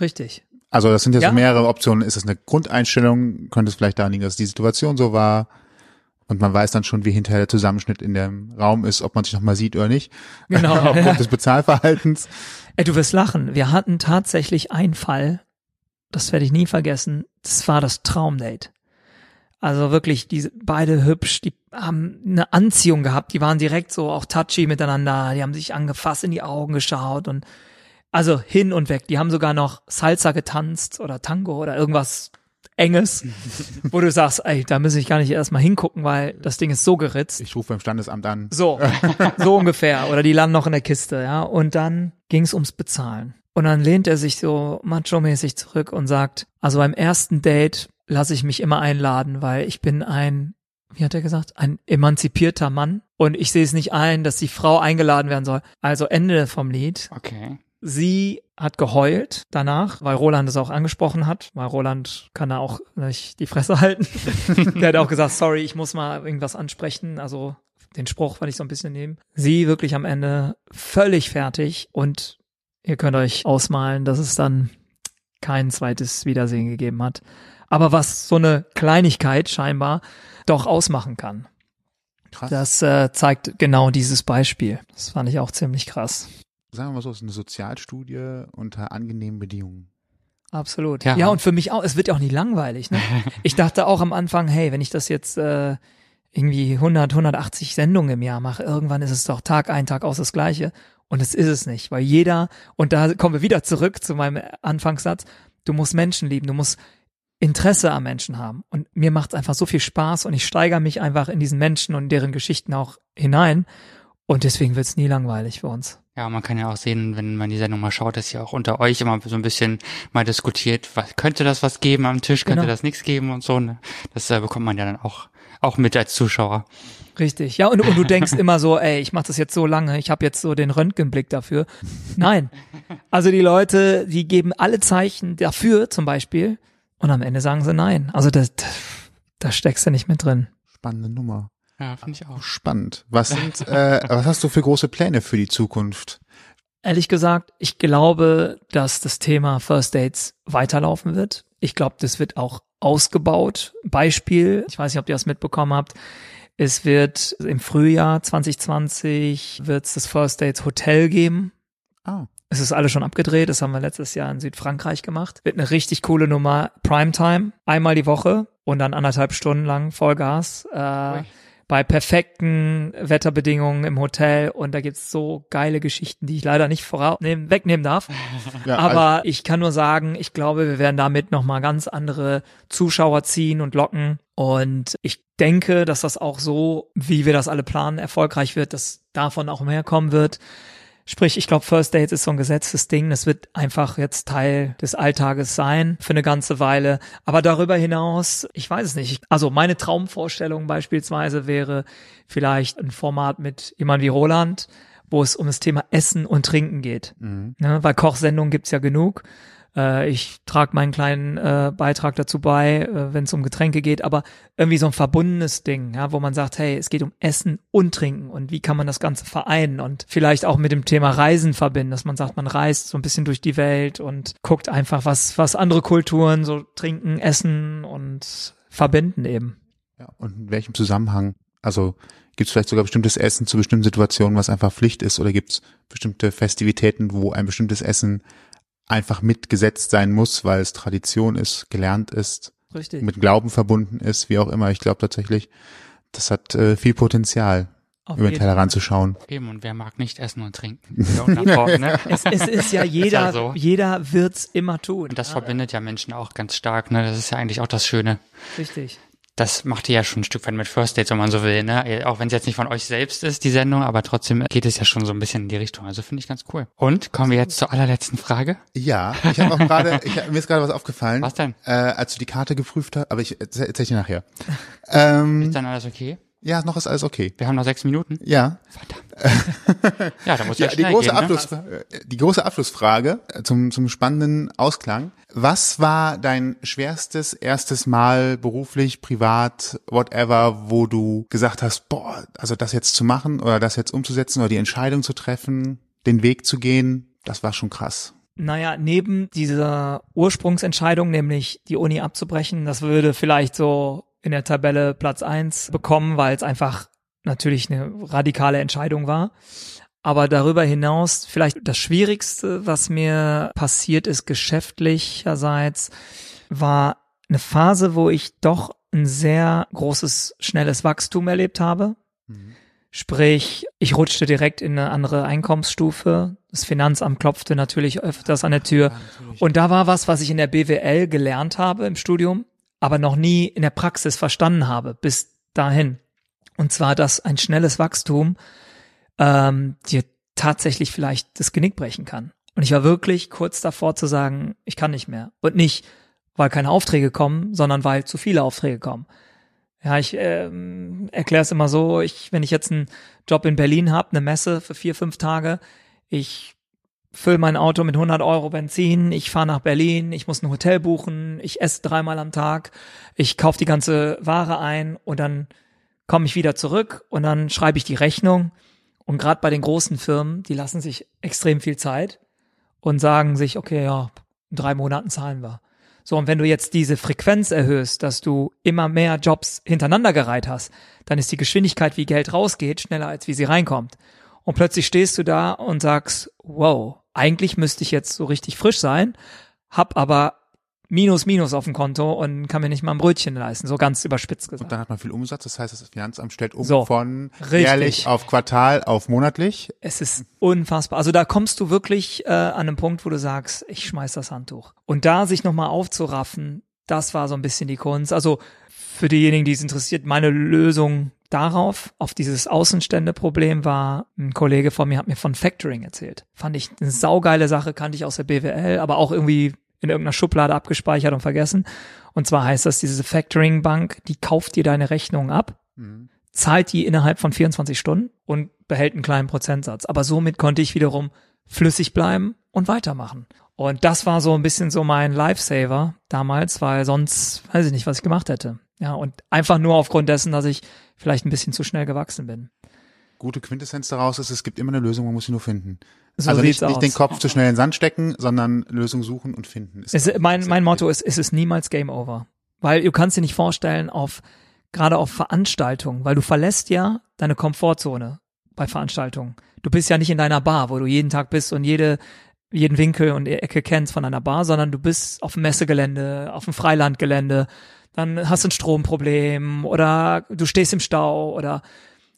Richtig. Also das sind ja, ja, so mehrere Optionen. Ist es eine Grundeinstellung? Könnte es vielleicht daran liegen, dass die Situation so war? Und man weiß dann schon, wie hinterher der Zusammenschnitt in dem Raum ist, ob man sich nochmal sieht oder nicht. Genau. Aufgrund des Bezahlverhaltens. Ey, du wirst lachen. Wir hatten tatsächlich einen Fall, das werde ich nie vergessen. Das war das Traumdate. Also wirklich, diese beide hübsch, die haben eine Anziehung gehabt, die waren direkt so auch touchy miteinander, die haben sich angefasst, in die Augen geschaut und also hin und weg. Die haben sogar noch Salsa getanzt oder Tango oder irgendwas Enges, wo du sagst, ey, da muss ich gar nicht erstmal hingucken, weil das Ding ist so geritzt. Ich rufe beim Standesamt an. So, so ungefähr. Oder die landen noch in der Kiste, ja. Und dann ging's ums Bezahlen. Und dann lehnt er sich so macho-mäßig zurück und sagt, also beim ersten Date lasse ich mich immer einladen, weil ich bin ein, wie hat er gesagt, ein emanzipierter Mann und ich sehe es nicht ein, dass die Frau eingeladen werden soll. Also Ende vom Lied. Okay. Sie hat geheult danach, weil Roland es auch angesprochen hat, weil Roland kann da auch nicht die Fresse halten. Der hat auch gesagt, sorry, ich muss mal irgendwas ansprechen, also den Spruch weil ich so ein bisschen nehmen. Sie wirklich am Ende völlig fertig und ihr könnt euch ausmalen, dass es dann kein zweites Wiedersehen gegeben hat. Aber was so eine Kleinigkeit scheinbar doch ausmachen kann. Krass. Das äh, zeigt genau dieses Beispiel. Das fand ich auch ziemlich krass. Sagen wir mal so, es ist eine Sozialstudie unter angenehmen Bedingungen. Absolut. Ja. Ja. und für mich auch, es wird ja auch nie langweilig. Ne? Ich dachte auch am Anfang, hey, wenn ich das jetzt äh, irgendwie 100, 180 Sendungen im Jahr mache, irgendwann ist es doch Tag ein, Tag aus das Gleiche. Und es ist es nicht, weil jeder, und da kommen wir wieder zurück zu meinem Anfangssatz, du musst Menschen lieben, du musst Interesse am Menschen haben. Und mir macht es einfach so viel Spaß und ich steigere mich einfach in diesen Menschen und deren Geschichten auch hinein. Und deswegen wird es nie langweilig für uns. Ja, man kann ja auch sehen, wenn man die Sendung mal schaut, dass ja auch unter euch immer so ein bisschen mal diskutiert, was, könnte das was geben am Tisch, könnte Genau. das nichts geben und so. Ne? Das äh, bekommt man ja dann auch, auch mit als Zuschauer. Richtig. Ja, und, und du denkst immer so, ey, ich mache das jetzt so lange, ich habe jetzt so den Röntgenblick dafür. Nein. Also die Leute, die geben alle Zeichen dafür zum Beispiel und am Ende sagen sie nein. Also das, da steckst du nicht mit drin. Spannende Nummer. Ja, finde ich auch. Spannend. Was sind, äh, was hast du für große Pläne für die Zukunft? Ehrlich gesagt, ich glaube, dass das Thema First Dates weiterlaufen wird. Ich glaube, das wird auch ausgebaut. Beispiel, ich weiß nicht, ob ihr das mitbekommen habt. Es wird im Frühjahr 2020 wird es das First Dates Hotel geben. Ah, Es ist alles schon abgedreht. Das haben wir letztes Jahr in Südfrankreich gemacht. Wird eine richtig coole Nummer. Primetime. Einmal die Woche und dann anderthalb Stunden lang Vollgas. Äh. Bei perfekten Wetterbedingungen im Hotel. Und da gibt's so geile Geschichten, die ich leider nicht vorausnehmen, wegnehmen darf. ja, also, Aber ich kann nur sagen, ich glaube, wir werden damit nochmal ganz andere Zuschauer ziehen und locken. Und ich denke, dass das auch so, wie wir das alle planen, erfolgreich wird, dass davon auch mehr kommen wird. Sprich, ich glaube, First Dates ist so ein gesetztes Ding. Das wird einfach jetzt Teil des Alltages sein für eine ganze Weile. Aber darüber hinaus, ich weiß es nicht. Also meine Traumvorstellung beispielsweise wäre vielleicht ein Format mit jemand wie Roland, wo es um das Thema Essen und Trinken geht. Mhm. Ne, weil Kochsendungen gibt's ja genug. Äh, ich trage meinen kleinen äh, Beitrag dazu bei, äh, wenn es um Getränke geht, aber irgendwie so ein verbundenes Ding, ja, wo man sagt, hey, es geht um Essen und Trinken und wie kann man das Ganze vereinen und vielleicht auch mit dem Thema Reisen verbinden, dass man sagt, man reist so ein bisschen durch die Welt und guckt einfach, was, was andere Kulturen so trinken, essen und verbinden eben. Ja, und in welchem Zusammenhang? Also gibt es vielleicht sogar bestimmtes Essen zu bestimmten Situationen, was einfach Pflicht ist, oder gibt es bestimmte Festivitäten, wo ein bestimmtes Essen einfach mitgesetzt sein muss, weil es Tradition ist, gelernt ist, Richtig. mit Glauben verbunden ist, wie auch immer. Ich glaube tatsächlich, das hat äh, viel Potenzial, Auf über den jeden Tellerrand zu schauen. Eben, und wer mag nicht essen und trinken? Ja, und davor, ne? es, es ist ja jeder, ja so. jeder wird's immer tun. Und das ja, verbindet ja Menschen auch ganz stark, ne? Das ist ja eigentlich auch das Schöne. Richtig. Das macht ihr ja schon ein Stück weit mit First Dates, wenn man so will, ne? Auch wenn es jetzt nicht von euch selbst ist, die Sendung, aber trotzdem geht es ja schon so ein bisschen in die Richtung. Also finde ich ganz cool. Und kommen wir jetzt zur allerletzten Frage. Ja, ich habe auch gerade, ich, mir ist gerade was aufgefallen. Was denn? Äh, als du die Karte geprüft hast, aber ich erzähl, erzähl ich dir nachher. Ähm, Ist dann alles okay? Ja, noch ist alles okay. Wir haben noch sechs Minuten. Ja, Ja, da muss ja ja, die schnell große gehen, ne? Abschlussfrage, die große Abschlussfrage äh, zum zum spannenden Ausklang. Was war dein schwerstes erstes Mal beruflich, privat, whatever, wo du gesagt hast, boah, also das jetzt zu machen oder das jetzt umzusetzen oder die Entscheidung zu treffen, den Weg zu gehen, das war schon krass. Naja, neben dieser Ursprungsentscheidung, nämlich die Uni abzubrechen, das würde vielleicht so in der Tabelle Platz eins bekommen, weil es einfach natürlich eine radikale Entscheidung war. Aber darüber hinaus, vielleicht das Schwierigste, was mir passiert ist, geschäftlicherseits, war eine Phase, wo ich doch ein sehr großes, schnelles Wachstum erlebt habe. Sprich, ich rutschte direkt in eine andere Einkommensstufe. Das Finanzamt klopfte natürlich öfters an der Tür. Und da war was, was ich in der BWL gelernt habe im Studium, aber noch nie in der Praxis verstanden habe, bis dahin. Und zwar, dass ein schnelles Wachstum ähm, dir tatsächlich vielleicht das Genick brechen kann. Und ich war wirklich kurz davor zu sagen, ich kann nicht mehr. Und nicht, weil keine Aufträge kommen, sondern weil zu viele Aufträge kommen. Ja, ich ähm, erkläre es immer so, ich, wenn ich jetzt einen Job in Berlin habe, eine Messe für vier, fünf Tage, ich fülle mein Auto mit 100 Euro Benzin, ich fahre nach Berlin, ich muss ein Hotel buchen, ich esse dreimal am Tag, ich kaufe die ganze Ware ein und dann komme ich wieder zurück und dann schreibe ich die Rechnung. Und gerade bei den großen Firmen, die lassen sich extrem viel Zeit und sagen sich, okay, ja, in drei Monaten zahlen wir. So, und wenn du jetzt diese Frequenz erhöhst, dass du immer mehr Jobs hintereinander gereiht hast, dann ist die Geschwindigkeit, wie Geld rausgeht, schneller als wie sie reinkommt. Und plötzlich stehst du da und sagst, wow, eigentlich müsste ich jetzt so richtig frisch sein, hab aber Minus, Minus auf dem Konto und kann mir nicht mal ein Brötchen leisten, so ganz überspitzt gesagt. Und dann hat man viel Umsatz, das heißt, das Finanzamt stellt um So, von richtig. jährlich auf Quartal auf monatlich. Es ist unfassbar. Also da kommst du wirklich äh, an einem Punkt, wo du sagst, ich schmeiß das Handtuch. Und da sich nochmal aufzuraffen, das war so ein bisschen die Kunst. Also für diejenigen, die es interessiert, meine Lösung darauf, auf dieses Außenständeproblem war, ein Kollege von mir hat mir von Factoring erzählt. Fand ich eine saugeile Sache, kannte ich aus der BWL, aber auch irgendwie in irgendeiner Schublade abgespeichert und vergessen. Und zwar heißt das, diese Factoring-Bank, die kauft dir deine Rechnung ab, zahlt die innerhalb von 24 Stunden und behält einen kleinen Prozentsatz. Aber somit konnte ich wiederum flüssig bleiben und weitermachen. Und das war so ein bisschen so mein Lifesaver damals, weil sonst weiß ich nicht, was ich gemacht hätte. Ja, und einfach nur aufgrund dessen, dass ich vielleicht ein bisschen zu schnell gewachsen bin. Gute Quintessenz daraus ist, es gibt immer eine Lösung, man muss sie nur finden. So also nicht, nicht den. Kopf zu schnell in den Sand stecken, sondern Lösung suchen und finden. Ist Es, mein, mein Motto ist, es ist niemals Game Over. Weil du kannst dir nicht vorstellen, auf, gerade auf Veranstaltungen, weil du verlässt ja deine Komfortzone bei Veranstaltungen. Du bist ja nicht in deiner Bar, wo du jeden Tag bist und jede, jeden Winkel und Ecke kennst von einer Bar, sondern du bist auf dem Messegelände, auf dem Freilandgelände, dann hast du ein Stromproblem oder du stehst im Stau oder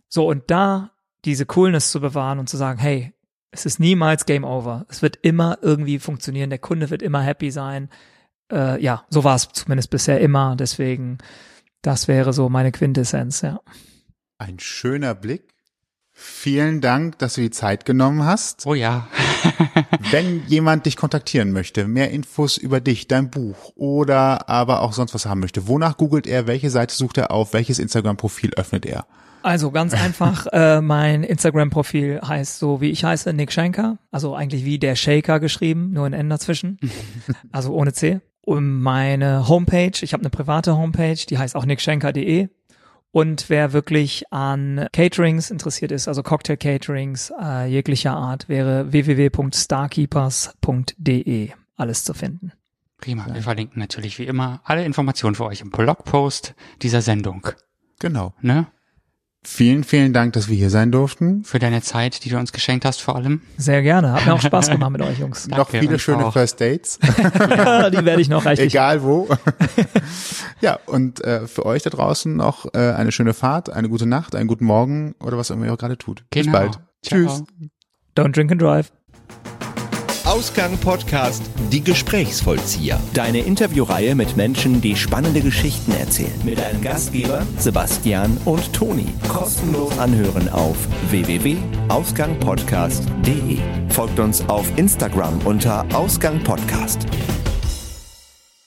so und da diese Coolness zu bewahren und zu sagen, hey, es ist niemals Game Over. Es wird immer irgendwie funktionieren. Der Kunde wird immer happy sein. Äh, ja, so war es zumindest bisher immer. Deswegen, das wäre so meine Quintessenz, ja. Ein schöner Blick. Vielen Dank, dass du die Zeit genommen hast. Oh ja. Wenn jemand dich kontaktieren möchte, mehr Infos über dich, dein Buch oder aber auch sonst was haben möchte, wonach googelt er, welche Seite sucht er auf, welches Instagram-Profil öffnet er? Also ganz einfach, äh, mein Instagram-Profil heißt so, wie ich heiße, Nick Schenker. Also eigentlich wie der Shaker geschrieben, nur ein N dazwischen. also ohne C. Und meine Homepage, ich habe eine private Homepage, die heißt auch nickschenker.de. Und wer wirklich an Caterings interessiert ist, also Cocktail-Caterings äh, jeglicher Art, wäre www.starkeepers.de. Alles zu finden. Prima. Wir verlinken natürlich wie immer alle Informationen für euch im Blogpost dieser Sendung. Genau. Ne? Vielen, vielen Dank, dass wir hier sein durften. Für deine Zeit, die du uns geschenkt hast, vor allem. Sehr gerne. Hat mir auch Spaß gemacht mit euch Jungs. Noch viele schöne auch. First Dates, die werde ich noch reichlich. egal wo. ja, und äh, für euch da draußen noch äh, eine schöne Fahrt, eine gute Nacht, einen guten Morgen oder was immer ihr auch gerade tut. Bis Genau. bald. Ciao. Tschüss. Don't drink and drive. Ausgang Podcast Die Gesprächsvollzieher. Deine Interviewreihe mit Menschen, die spannende Geschichten erzählen. Mit deinen Gastgebern Sebastian und Toni. Kostenlos anhören auf www.ausgangpodcast.de. Folgt uns auf Instagram unter Ausgang Podcast.